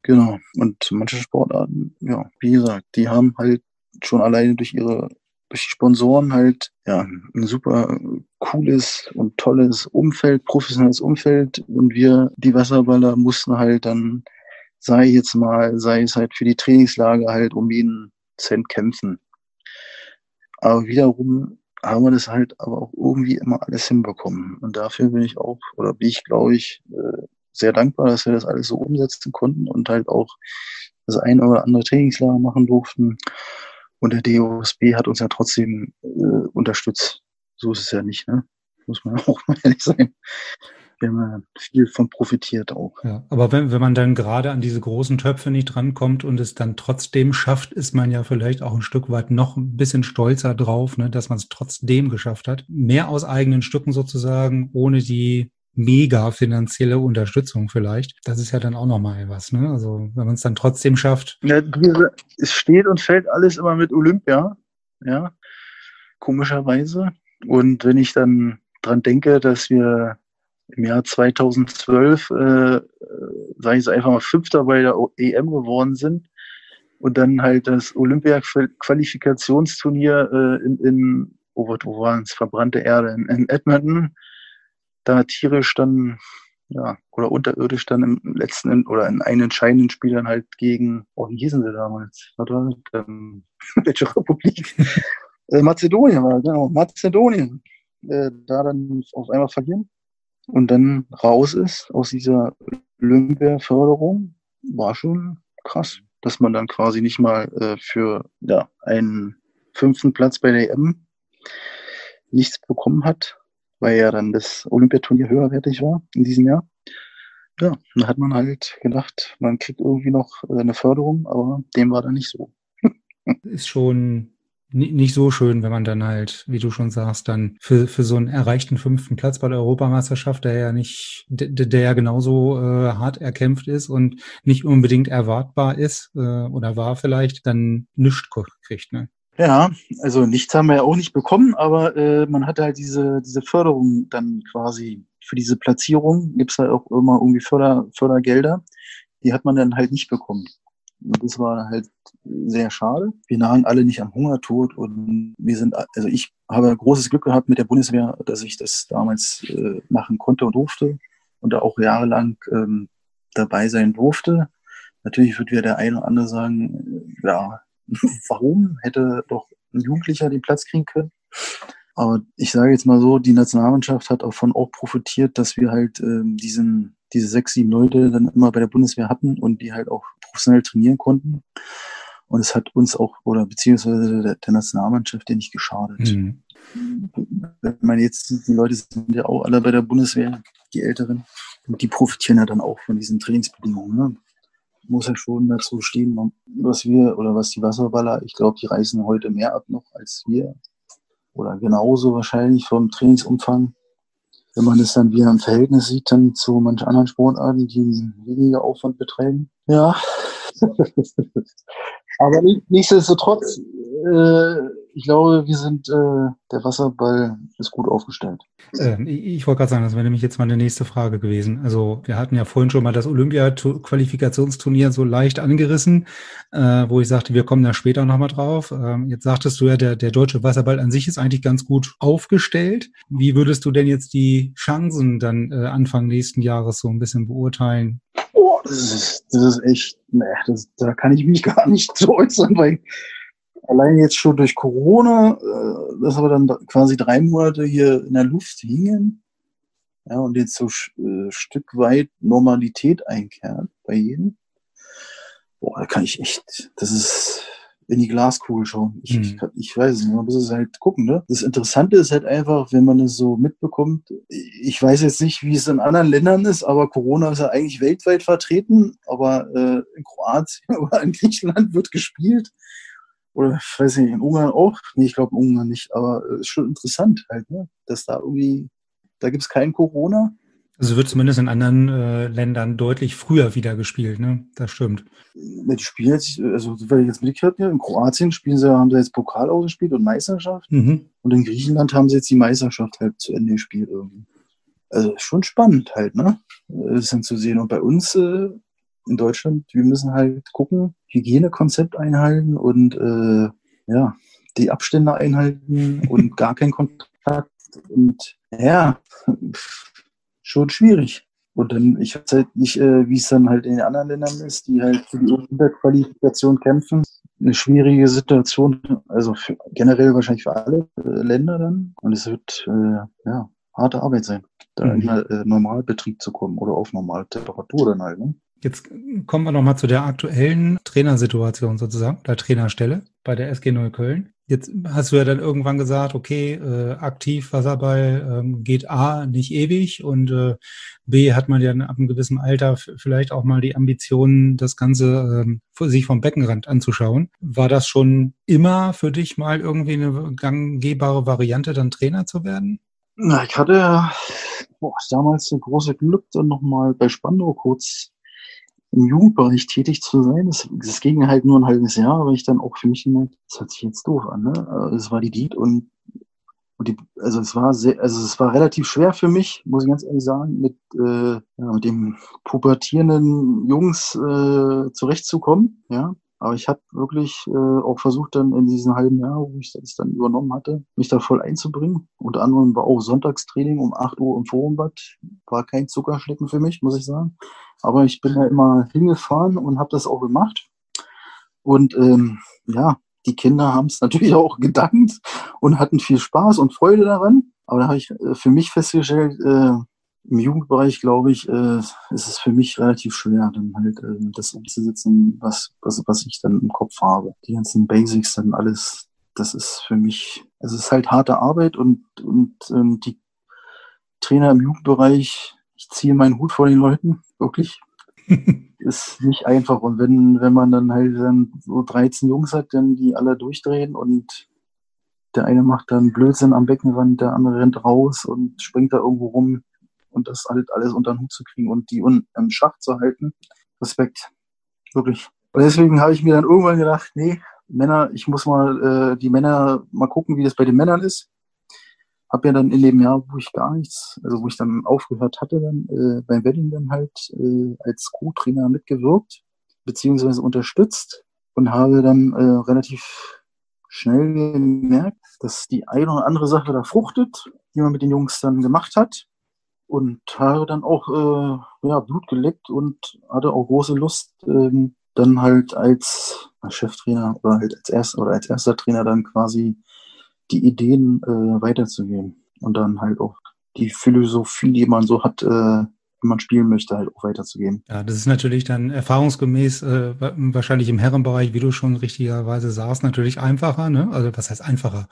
Genau. Und manche Sportarten, ja, wie gesagt, die haben halt schon alleine durch ihre durch die Sponsoren halt ja ein super cooles und tolles Umfeld, professionelles Umfeld und wir die Wasserballer mussten halt dann sei jetzt mal, sei es halt für die Trainingslager halt um jeden Cent kämpfen. Aber wiederum haben wir das halt aber auch irgendwie immer alles hinbekommen. Und dafür bin ich auch, oder bin ich, glaube ich, äh, sehr dankbar, dass wir das alles so umsetzen konnten und halt auch das ein oder andere Trainingslager machen durften. Und der DOSB hat uns ja trotzdem äh, unterstützt. So ist es ja nicht, ne? Muss man auch mal ehrlich sein. Wir haben ja viel von profitiert auch. Ja, aber wenn, wenn man dann gerade an diese großen Töpfe nicht drankommt und es dann trotzdem schafft, ist man ja vielleicht auch ein Stück weit noch ein bisschen stolzer drauf, ne, dass man es trotzdem geschafft hat. Mehr aus eigenen Stücken sozusagen, ohne die mega finanzielle Unterstützung vielleicht. Das ist ja dann auch nochmal was, ne? Also wenn man es dann trotzdem schafft. Ja, es steht und fällt alles immer mit Olympia, ja, komischerweise. Und wenn ich dann dran denke, dass wir im Jahr 2012, äh, sage ich es einfach mal, Fünfter bei der EM geworden sind und dann halt das Olympia-Qualifikationsturnier äh, in, in oh, wo waren es, verbrannte Erde in, in Edmonton da tierisch dann, ja, oder unterirdisch dann im letzten oder in einen entscheidenden Spiel dann halt gegen, oh, wie hießen sie damals? Was war das? Ähm, welche Republik? äh, Mazedonien war, genau, Mazedonien. Äh, da dann auf einmal verlieren und dann raus ist aus dieser Olympia-Förderung, war schon krass, dass man dann quasi nicht mal äh, für ja, einen fünften Platz bei der EM nichts bekommen hat, weil ja dann das Olympiaturnier höherwertig war in diesem Jahr. Ja, da hat man halt gedacht, man kriegt irgendwie noch äh, eine Förderung, aber dem war dann nicht so. Ist schon nicht so schön, wenn man dann halt, wie du schon sagst, dann für, für so einen erreichten fünften Platz bei der Europameisterschaft, der ja nicht, der, der ja genauso äh, hart erkämpft ist und nicht unbedingt erwartbar ist äh, oder war vielleicht, dann nichts kriegt, ne? Ja, also nichts haben wir ja auch nicht bekommen, aber äh, man hatte halt diese, diese Förderung dann quasi für diese Platzierung, gibt's halt auch immer irgendwie Förder, Fördergelder, die hat man dann halt nicht bekommen. Und das war halt sehr schade. Wir nagen alle nicht am Hungertod und wir sind, also ich habe großes Glück gehabt mit der Bundeswehr, dass ich das damals äh, machen konnte und durfte und da auch jahrelang ähm, dabei sein durfte. Natürlich wird wieder der eine oder andere sagen, äh, ja, warum hätte doch ein Jugendlicher den Platz kriegen können. Aber ich sage jetzt mal so, die Nationalmannschaft hat davon auch profitiert, dass wir halt ähm, diesen, diese sechs, sieben Leute dann immer bei der Bundeswehr hatten und die halt auch professionell trainieren konnten. Und es hat uns auch, oder beziehungsweise der, der Nationalmannschaft ja nicht geschadet. Mhm. Wenn man jetzt, die Leute sind ja auch alle bei der Bundeswehr, die Älteren, und die profitieren ja dann auch von diesen Trainingsbedingungen. Ne? Muss ja schon dazu stehen, was wir oder was die Wasserballer, ich glaube, die reißen heute mehr ab noch als wir. Oder genauso wahrscheinlich vom Trainingsumfang. Wenn man das dann wieder im Verhältnis sieht, dann zu manchen anderen Sportarten, die weniger Aufwand betreiben. Ja. Aber nichtsdestotrotz, äh, ich glaube, wir sind, äh, der Wasserball ist gut aufgestellt. Ähm, ich, wollte gerade sagen, das wäre nämlich jetzt meine nächste Frage gewesen. Also wir hatten ja vorhin schon mal das Olympia-Qualifikationsturnier so leicht angerissen, äh, wo ich sagte, wir kommen da später nochmal drauf. Ähm, jetzt sagtest du ja, der, der deutsche Wasserball an sich ist eigentlich ganz gut aufgestellt. Wie würdest du denn jetzt die Chancen dann äh, Anfang nächsten Jahres so ein bisschen beurteilen? Oh, das ist, das ist echt, ne, das, da kann ich mich gar nicht so äußern, weil allein jetzt schon durch Corona, äh, dass wir dann quasi drei Monate hier in der Luft hingen, ja, und jetzt so äh, Stück weit Normalität einkehrt bei jedem. Boah, da kann ich echt, das ist in die Glaskugel schauen. Ich, hm. ich, ich, weiß es nicht, man muss es halt gucken. Ne? Das Interessante ist halt einfach, wenn man es so mitbekommt, ich weiß jetzt nicht, wie es in anderen Ländern ist, aber Corona ist ja eigentlich weltweit vertreten, aber äh, in Kroatien oder in Griechenland wird gespielt oder ich weiß nicht, in Ungarn auch. Nee, ich glaube in Ungarn nicht, aber es äh, ist schon interessant halt, ne? dass da irgendwie, da gibt es kein Corona. Also wird zumindest in anderen äh, Ländern deutlich früher wieder gespielt, ne? Das stimmt. Die spielen jetzt, also weil ich jetzt mitgehört habe, in Kroatien spielen sie, haben sie jetzt Pokal ausgespielt und Meisterschaft. Mhm. Und in Griechenland haben sie jetzt die Meisterschaft halt zu Ende gespielt irgendwie. Also schon spannend halt, ne? Das dann zu sehen. Und bei uns äh, in Deutschland, wir müssen halt gucken, Hygienekonzept einhalten und äh, ja, die Abstände einhalten und gar keinen Kontakt. Und ja, schon schwierig. Und dann, ich weiß halt nicht, äh, wie es dann halt in den anderen Ländern ist, die halt für die Unterqualifikation kämpfen. Eine schwierige Situation, also für, generell wahrscheinlich für alle äh, Länder dann. Und es wird äh, ja harte Arbeit sein, da mhm. in äh, Normalbetrieb zu kommen oder auf normale Temperatur dann halt. Ne? Jetzt kommen wir nochmal zu der aktuellen Trainersituation sozusagen, der Trainerstelle bei der SG Neukölln. Jetzt hast du ja dann irgendwann gesagt, okay, äh, aktiv Wasserball ähm, geht A nicht ewig und äh, B hat man ja ab einem gewissen Alter vielleicht auch mal die Ambition, das Ganze ähm, sich vom Beckenrand anzuschauen. War das schon immer für dich mal irgendwie eine gangbare Variante, dann Trainer zu werden? Na, ich hatte boah, damals ein große Glück, dann nochmal bei Spandau kurz im Jugendbereich tätig zu sein. Das, das ging halt nur ein halbes Jahr, aber ich dann auch für mich gemerkt, das hört sich jetzt doof an. Ne? Es war die Diet und, und die, also es war sehr, also es war relativ schwer für mich, muss ich ganz ehrlich sagen, mit, äh, ja, mit dem pubertierenden Jungs äh, zurechtzukommen. Ja, aber ich habe wirklich äh, auch versucht, dann in diesem halben Jahr, wo ich das dann übernommen hatte, mich da voll einzubringen. Unter anderem war auch Sonntagstraining um 8 Uhr im Forumbad. War kein Zuckerschlecken für mich, muss ich sagen. Aber ich bin da immer hingefahren und habe das auch gemacht. Und ähm, ja, die Kinder haben es natürlich auch gedankt und hatten viel Spaß und Freude daran. Aber da habe ich äh, für mich festgestellt, äh, im Jugendbereich, glaube ich, äh, ist es für mich relativ schwer, dann halt äh, das umzusetzen, was, was, was ich dann im Kopf habe. Die ganzen Basics, dann alles, das ist für mich, es ist halt harte Arbeit und, und ähm, die Trainer im Jugendbereich, ich ziehe meinen Hut vor den Leuten, wirklich. ist nicht einfach. Und wenn, wenn man dann halt dann so 13 Jungs hat, dann die alle durchdrehen und der eine macht dann Blödsinn am Beckenrand, der andere rennt raus und springt da irgendwo rum und das halt alles unter den Hut zu kriegen und die un im Schach zu halten. Respekt. Wirklich. Und deswegen habe ich mir dann irgendwann gedacht, nee, Männer, ich muss mal äh, die Männer mal gucken, wie das bei den Männern ist. Habe ja dann in dem Jahr, wo ich gar nichts, also wo ich dann aufgehört hatte, dann äh, beim Wedding dann halt äh, als Co-Trainer mitgewirkt, beziehungsweise unterstützt und habe dann äh, relativ schnell gemerkt, dass die eine oder andere Sache da fruchtet, die man mit den Jungs dann gemacht hat und habe dann auch äh, ja, Blut geleckt und hatte auch große Lust, ähm, dann halt als Cheftrainer oder halt als erster oder als erster Trainer dann quasi die Ideen äh, weiterzugeben und dann halt auch die Philosophie, die man so hat, äh, wie man spielen möchte, halt auch weiterzugeben. Ja, das ist natürlich dann erfahrungsgemäß äh, wahrscheinlich im Herrenbereich, wie du schon richtigerweise sagst, natürlich einfacher. Ne? Also was heißt einfacher?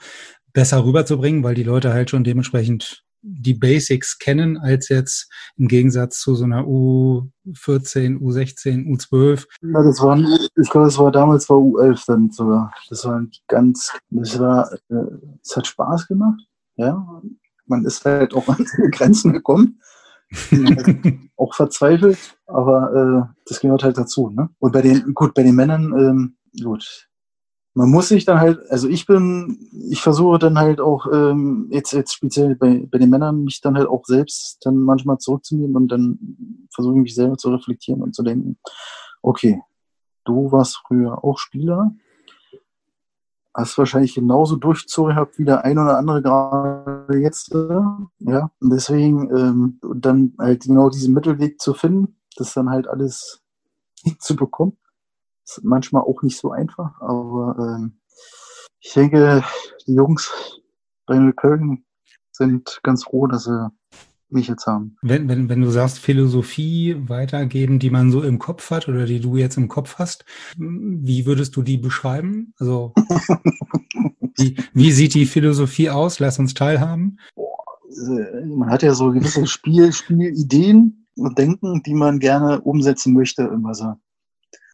Besser rüberzubringen, weil die Leute halt schon dementsprechend die Basics kennen, als jetzt im Gegensatz zu so einer U14, U16, U12. Ja, das waren, ich glaube, das war damals war U11 dann sogar. Das war ganz, das war, äh, es hat Spaß gemacht, ja. Man ist halt auch an seine Grenzen gekommen. auch verzweifelt, aber äh, das gehört halt dazu. Ne? Und bei den, gut, bei den Männern, ähm, gut, man muss sich dann halt, also ich bin, ich versuche dann halt auch ähm, jetzt, jetzt speziell bei, bei den Männern mich dann halt auch selbst dann manchmal zurückzunehmen und dann versuche ich mich selber zu reflektieren und zu denken, okay, du warst früher auch Spieler, hast wahrscheinlich genauso durchzugehabt wie der ein oder andere gerade jetzt, äh, ja, und deswegen ähm, dann halt genau diesen Mittelweg zu finden, das dann halt alles zu bekommen ist manchmal auch nicht so einfach, aber ähm, ich denke, die Jungs bei Köln sind ganz froh, dass sie mich jetzt haben. Wenn, wenn, wenn du sagst, Philosophie weitergeben, die man so im Kopf hat oder die du jetzt im Kopf hast, wie würdest du die beschreiben? Also, wie, wie sieht die Philosophie aus? Lass uns teilhaben. Äh, man hat ja so gewisse Spiel, Spielideen und Denken, die man gerne umsetzen möchte im Wasser.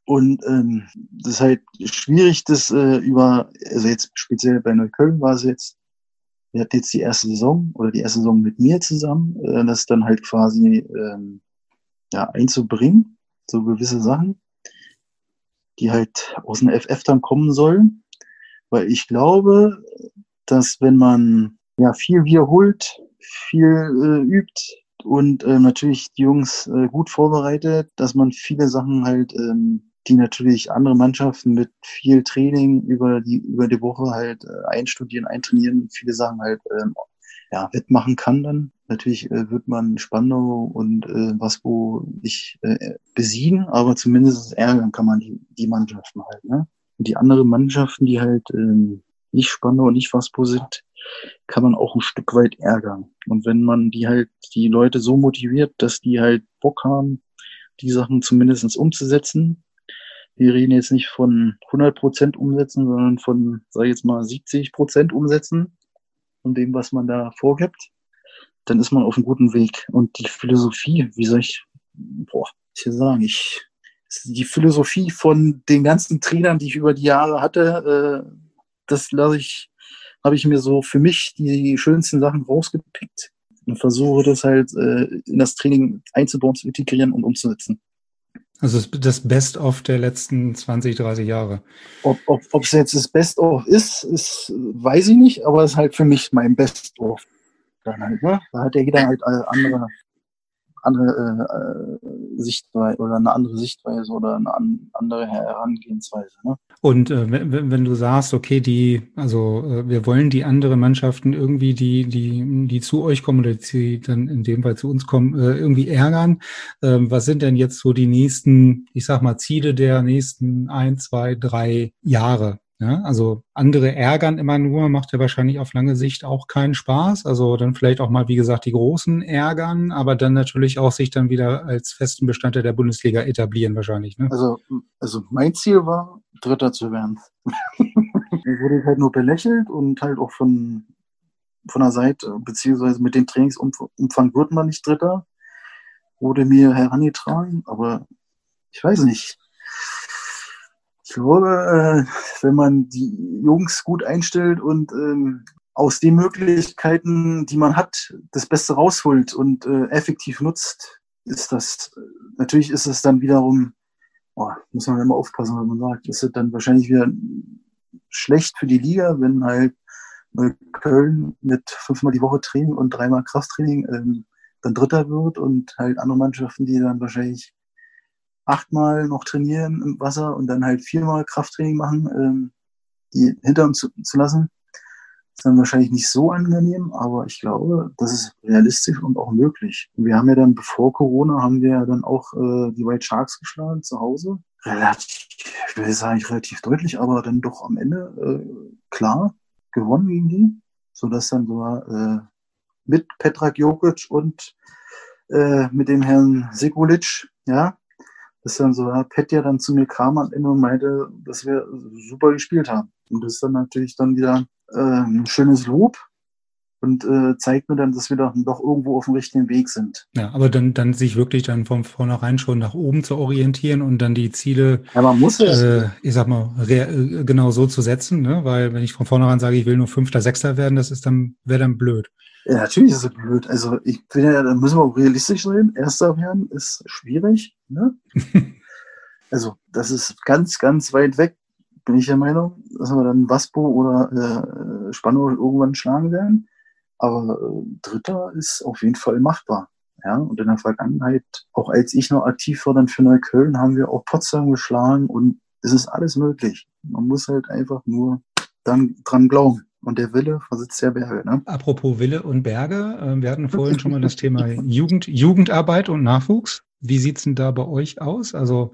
Und ähm, das ist halt schwierig, das äh, über, also jetzt speziell bei Neukölln war es jetzt, wir hatten jetzt die erste Saison oder die erste Saison mit mir zusammen, äh, das dann halt quasi ähm, ja, einzubringen, so gewisse Sachen, die halt aus dem FF dann kommen sollen. Weil ich glaube, dass wenn man ja viel wiederholt, viel äh, übt, und äh, natürlich die Jungs äh, gut vorbereitet, dass man viele Sachen halt, ähm, die natürlich andere Mannschaften mit viel Training über die über die Woche halt äh, einstudieren, eintrainieren, viele Sachen halt ähm, ja, wettmachen kann dann. Natürlich äh, wird man Spandau und äh, Waspo nicht äh, besiegen, aber zumindest ärgern kann man die, die Mannschaften halt. Ne? Und die anderen Mannschaften, die halt ähm, nicht Spandau und nicht Waspo sind, kann man auch ein Stück weit ärgern. Und wenn man die halt, die Leute so motiviert, dass die halt Bock haben, die Sachen zumindest umzusetzen, wir reden jetzt nicht von 100 Prozent umsetzen, sondern von, sag ich jetzt mal, 70 Prozent umsetzen von dem, was man da vorgibt, dann ist man auf einem guten Weg. Und die Philosophie, wie soll ich, boah, ich will sagen, ich, die Philosophie von den ganzen Trainern, die ich über die Jahre hatte, äh, das lasse ich, habe ich mir so für mich die schönsten Sachen rausgepickt und versuche das halt äh, in das Training einzubauen, zu integrieren und umzusetzen. Also das Best-of der letzten 20, 30 Jahre. Ob, ob, ob es jetzt das Best-of ist, ist, weiß ich nicht, aber es ist halt für mich mein Best-of. Dann halt, ne? Da hat ja jeder halt äh, andere andere äh, äh, Sichtweise oder eine andere Sichtweise oder eine an, andere Herangehensweise. Ne? Und äh, wenn, wenn du sagst, okay, die, also äh, wir wollen die anderen Mannschaften irgendwie, die, die, die zu euch kommen oder die dann in dem Fall zu uns kommen, äh, irgendwie ärgern. Ähm, was sind denn jetzt so die nächsten, ich sag mal, Ziele der nächsten ein, zwei, drei Jahre? Ja, also andere ärgern immer nur, macht ja wahrscheinlich auf lange Sicht auch keinen Spaß. Also dann vielleicht auch mal, wie gesagt, die Großen ärgern, aber dann natürlich auch sich dann wieder als festen Bestandteil der Bundesliga etablieren wahrscheinlich. Ne? Also, also mein Ziel war, Dritter zu werden. wurde halt nur belächelt und halt auch von, von der Seite, beziehungsweise mit dem Trainingsumfang wird man nicht Dritter. Wurde mir herangetragen, aber ich weiß nicht ich glaube, äh, wenn man die Jungs gut einstellt und ähm, aus den Möglichkeiten, die man hat, das Beste rausholt und äh, effektiv nutzt, ist das, natürlich ist es dann wiederum, oh, muss man immer aufpassen, wenn man sagt, ist es dann wahrscheinlich wieder schlecht für die Liga, wenn halt Köln mit fünfmal die Woche Training und dreimal Krafttraining ähm, dann Dritter wird und halt andere Mannschaften, die dann wahrscheinlich achtmal noch trainieren im Wasser und dann halt viermal Krafttraining machen, ähm, die hinter uns zu, zu lassen. ist dann wahrscheinlich nicht so angenehm, aber ich glaube, das ist realistisch und auch möglich. Wir haben ja dann, bevor Corona, haben wir ja dann auch äh, die White Sharks geschlagen zu Hause. Relativ, ich will sagen, nicht relativ deutlich, aber dann doch am Ende äh, klar gewonnen gegen die, sodass dann sogar äh, mit Petrak Jokic und äh, mit dem Herrn Sekulic, ja, dass dann so, ja, Petja dann zu mir kam am Ende und meinte, dass wir super gespielt haben. Und das ist dann natürlich dann wieder äh, ein schönes Lob und äh, zeigt mir dann, dass wir doch, doch irgendwo auf dem richtigen Weg sind. Ja, aber dann, dann sich wirklich dann von vornherein schon nach oben zu orientieren und dann die Ziele, ja, man muss es. Äh, ich sag mal, äh, genau so zu setzen, ne? weil wenn ich von vornherein sage, ich will nur Fünfter, Sechster werden, das ist dann, wäre dann blöd. Ja, natürlich ist es blöd. Also ich bin ja, da müssen wir auch realistisch sein. Erster werden ist schwierig. Ne? also das ist ganz, ganz weit weg, bin ich der Meinung, dass wir dann Waspo oder äh, Spannung irgendwann schlagen werden. Aber äh, Dritter ist auf jeden Fall machbar. Ja, und in der Vergangenheit, auch als ich noch aktiv war dann für Neukölln, haben wir auch Potsdam geschlagen und es ist alles möglich. Man muss halt einfach nur dann dran glauben. Und der Wille versitzt der Berge. Ne? Apropos Wille und Berge, äh, wir hatten vorhin schon mal das Thema Jugend, Jugendarbeit und Nachwuchs. Wie sieht's denn da bei euch aus? Also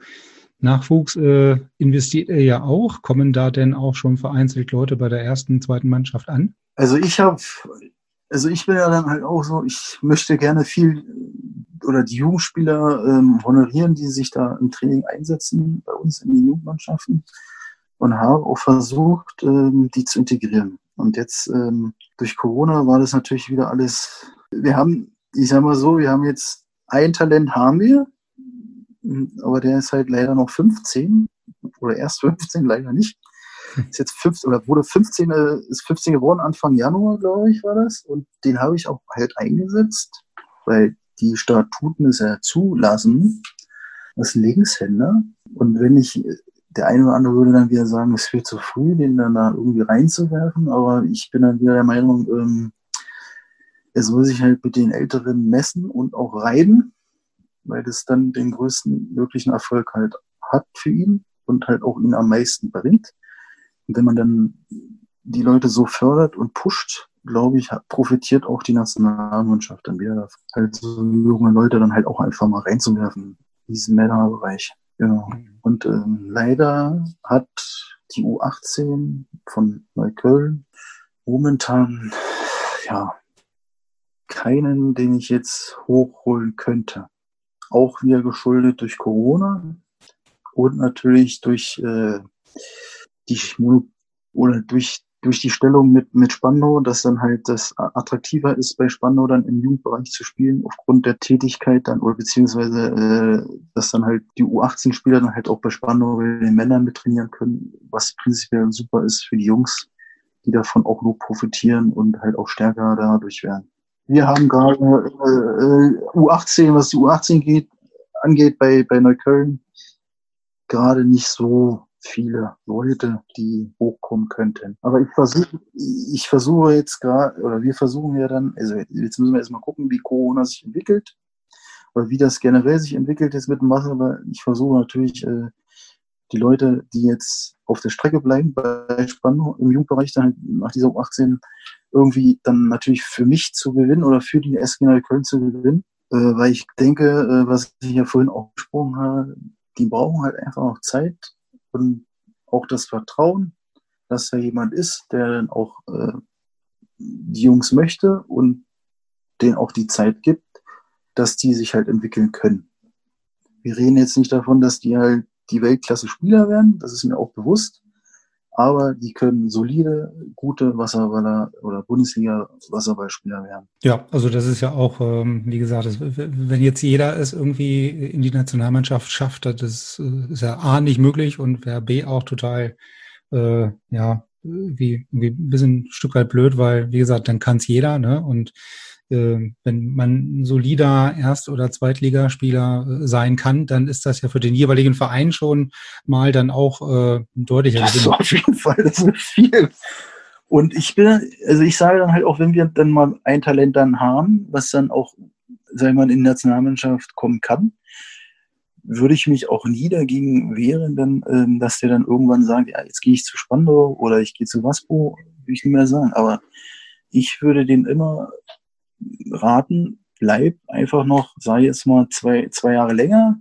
Nachwuchs äh, investiert ihr ja auch. Kommen da denn auch schon vereinzelt Leute bei der ersten, zweiten Mannschaft an? Also ich habe, also ich bin ja dann halt auch so, ich möchte gerne viel oder die Jugendspieler ähm, honorieren, die sich da im Training einsetzen bei uns in den Jugendmannschaften und habe auch versucht, ähm, die zu integrieren. Und jetzt ähm, durch Corona war das natürlich wieder alles. Wir haben, ich sag mal so, wir haben jetzt ein Talent haben wir, aber der ist halt leider noch 15 oder erst 15, leider nicht. Ist jetzt 15 oder wurde 15, äh, ist 15 geworden, Anfang Januar, glaube ich, war das. Und den habe ich auch halt eingesetzt, weil die Statuten es ja zulassen, als Linkshänder. Und wenn ich der eine oder andere würde dann wieder sagen, es wird zu früh, den dann da irgendwie reinzuwerfen, aber ich bin dann wieder der Meinung, ähm, er soll sich halt mit den Älteren messen und auch reiben, weil das dann den größten möglichen Erfolg halt hat für ihn und halt auch ihn am meisten bringt. Und wenn man dann die Leute so fördert und pusht, glaube ich, profitiert auch die Nationalmannschaft dann wieder halt so junge Leute dann halt auch einfach mal reinzuwerfen in diesen Männerbereich. Genau. Mhm. Und ähm, leider hat die U18 von Neukölln momentan ja keinen, den ich jetzt hochholen könnte. Auch wieder geschuldet durch Corona und natürlich durch äh, die oder durch durch die Stellung mit, mit Spandau, dass dann halt das attraktiver ist, bei Spandau dann im Jugendbereich zu spielen, aufgrund der Tätigkeit dann, oder beziehungsweise, äh, dass dann halt die U18-Spieler dann halt auch bei Spandau bei den Männern mit trainieren können, was prinzipiell super ist für die Jungs, die davon auch nur profitieren und halt auch stärker dadurch werden. Wir haben gerade äh, U18, was die U18 geht, angeht bei, bei Neukölln, gerade nicht so viele Leute, die hochkommen könnten. Aber ich versuche, ich versuche jetzt gerade, oder wir versuchen ja dann, also jetzt müssen wir erstmal gucken, wie Corona sich entwickelt, oder wie das generell sich entwickelt jetzt mit dem Wasser, aber ich versuche natürlich, äh, die Leute, die jetzt auf der Strecke bleiben, bei Spannung im Jugendbereich dann halt nach dieser U18 irgendwie dann natürlich für mich zu gewinnen oder für die SG Köln zu gewinnen, äh, weil ich denke, äh, was ich ja vorhin auch gesprochen habe, die brauchen halt einfach noch Zeit, und auch das Vertrauen, dass da jemand ist, der dann auch äh, die Jungs möchte und denen auch die Zeit gibt, dass die sich halt entwickeln können. Wir reden jetzt nicht davon, dass die halt die Weltklasse-Spieler werden, das ist mir auch bewusst, aber die können solide, gute Wasserballer oder Bundesliga-Wasserballspieler werden. Ja, also das ist ja auch, ähm, wie gesagt, wenn jetzt jeder es irgendwie in die Nationalmannschaft schafft, das äh, ist ja A nicht möglich und wäre B auch total, äh, ja, wie, wie ein bisschen ein Stück weit blöd, weil, wie gesagt, dann kann es jeder, ne? Und äh, wenn man ein solider Erst- oder Zweitligaspieler äh, sein kann, dann ist das ja für den jeweiligen Verein schon mal dann auch äh, ein deutlicher das Gewinn. Auf jeden Fall, das ist viel. Und ich bin, also ich sage dann halt auch, wenn wir dann mal ein Talent dann haben, was dann auch, sagen wir mal, in die Nationalmannschaft kommen kann, würde ich mich auch nie dagegen wehren, dann, ähm, dass der dann irgendwann sagt, ja, jetzt gehe ich zu Spandau oder ich gehe zu Waspo, würde ich nicht mehr sagen. Aber ich würde den immer raten, bleib einfach noch, sei jetzt mal zwei, zwei Jahre länger,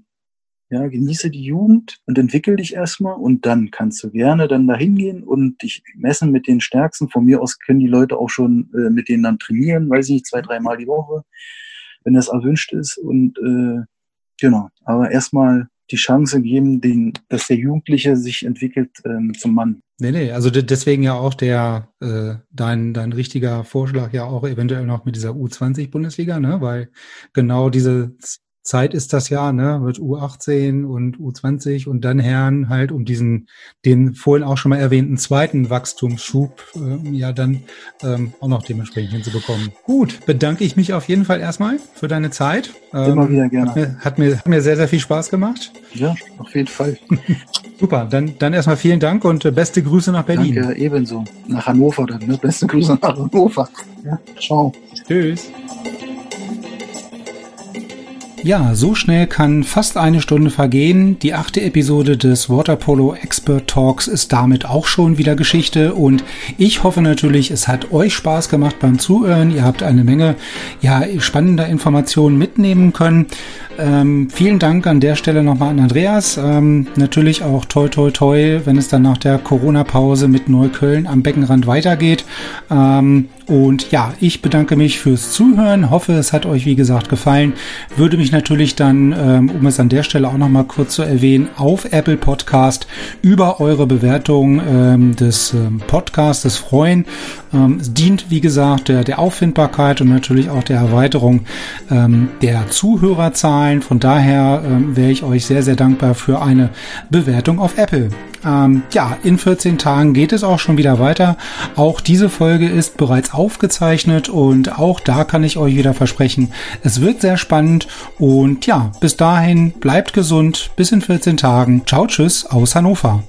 ja, genieße die Jugend und entwickel dich erstmal und dann kannst du gerne dann dahin gehen und dich messen mit den Stärksten. Von mir aus können die Leute auch schon äh, mit denen dann trainieren, weiß ich nicht, zwei, dreimal die Woche, wenn das erwünscht ist und äh, genau. Aber erstmal die Chance geben, den, dass der Jugendliche sich entwickelt ähm, zum Mann. Nee, nee, also deswegen ja auch der äh, dein, dein richtiger Vorschlag ja auch eventuell noch mit dieser U20-Bundesliga, ne? Weil genau diese Zeit ist das ja, ne, mit U18 und U20 und dann Herren halt um diesen, den vorhin auch schon mal erwähnten zweiten Wachstumsschub, äh, ja, dann ähm, auch noch dementsprechend hinzubekommen. Gut, bedanke ich mich auf jeden Fall erstmal für deine Zeit. Ähm, Immer wieder gerne. Hat mir, hat mir, hat mir sehr, sehr viel Spaß gemacht. Ja, auf jeden Fall. Super, dann, dann erstmal vielen Dank und äh, beste Grüße nach Berlin. Danke, ebenso. Nach Hannover dann, ne? Beste Grüße nach Hannover. Ja, ciao. Tschüss. Ja, so schnell kann fast eine Stunde vergehen. Die achte Episode des Waterpolo Expert Talks ist damit auch schon wieder Geschichte und ich hoffe natürlich, es hat euch Spaß gemacht beim Zuhören. Ihr habt eine Menge ja, spannender Informationen mitnehmen können. Ähm, vielen Dank an der Stelle nochmal an Andreas. Ähm, natürlich auch toi toi toi, wenn es dann nach der Corona-Pause mit Neukölln am Beckenrand weitergeht. Ähm, und ja, ich bedanke mich fürs Zuhören, hoffe, es hat euch wie gesagt gefallen. Würde mich natürlich dann, ähm, um es an der Stelle auch nochmal kurz zu erwähnen, auf Apple Podcast über eure Bewertung ähm, des ähm, Podcastes freuen. Es dient, wie gesagt, der, der Auffindbarkeit und natürlich auch der Erweiterung der Zuhörerzahlen. Von daher wäre ich euch sehr, sehr dankbar für eine Bewertung auf Apple. Ähm, ja, in 14 Tagen geht es auch schon wieder weiter. Auch diese Folge ist bereits aufgezeichnet und auch da kann ich euch wieder versprechen, es wird sehr spannend und ja, bis dahin bleibt gesund. Bis in 14 Tagen. Ciao, tschüss aus Hannover.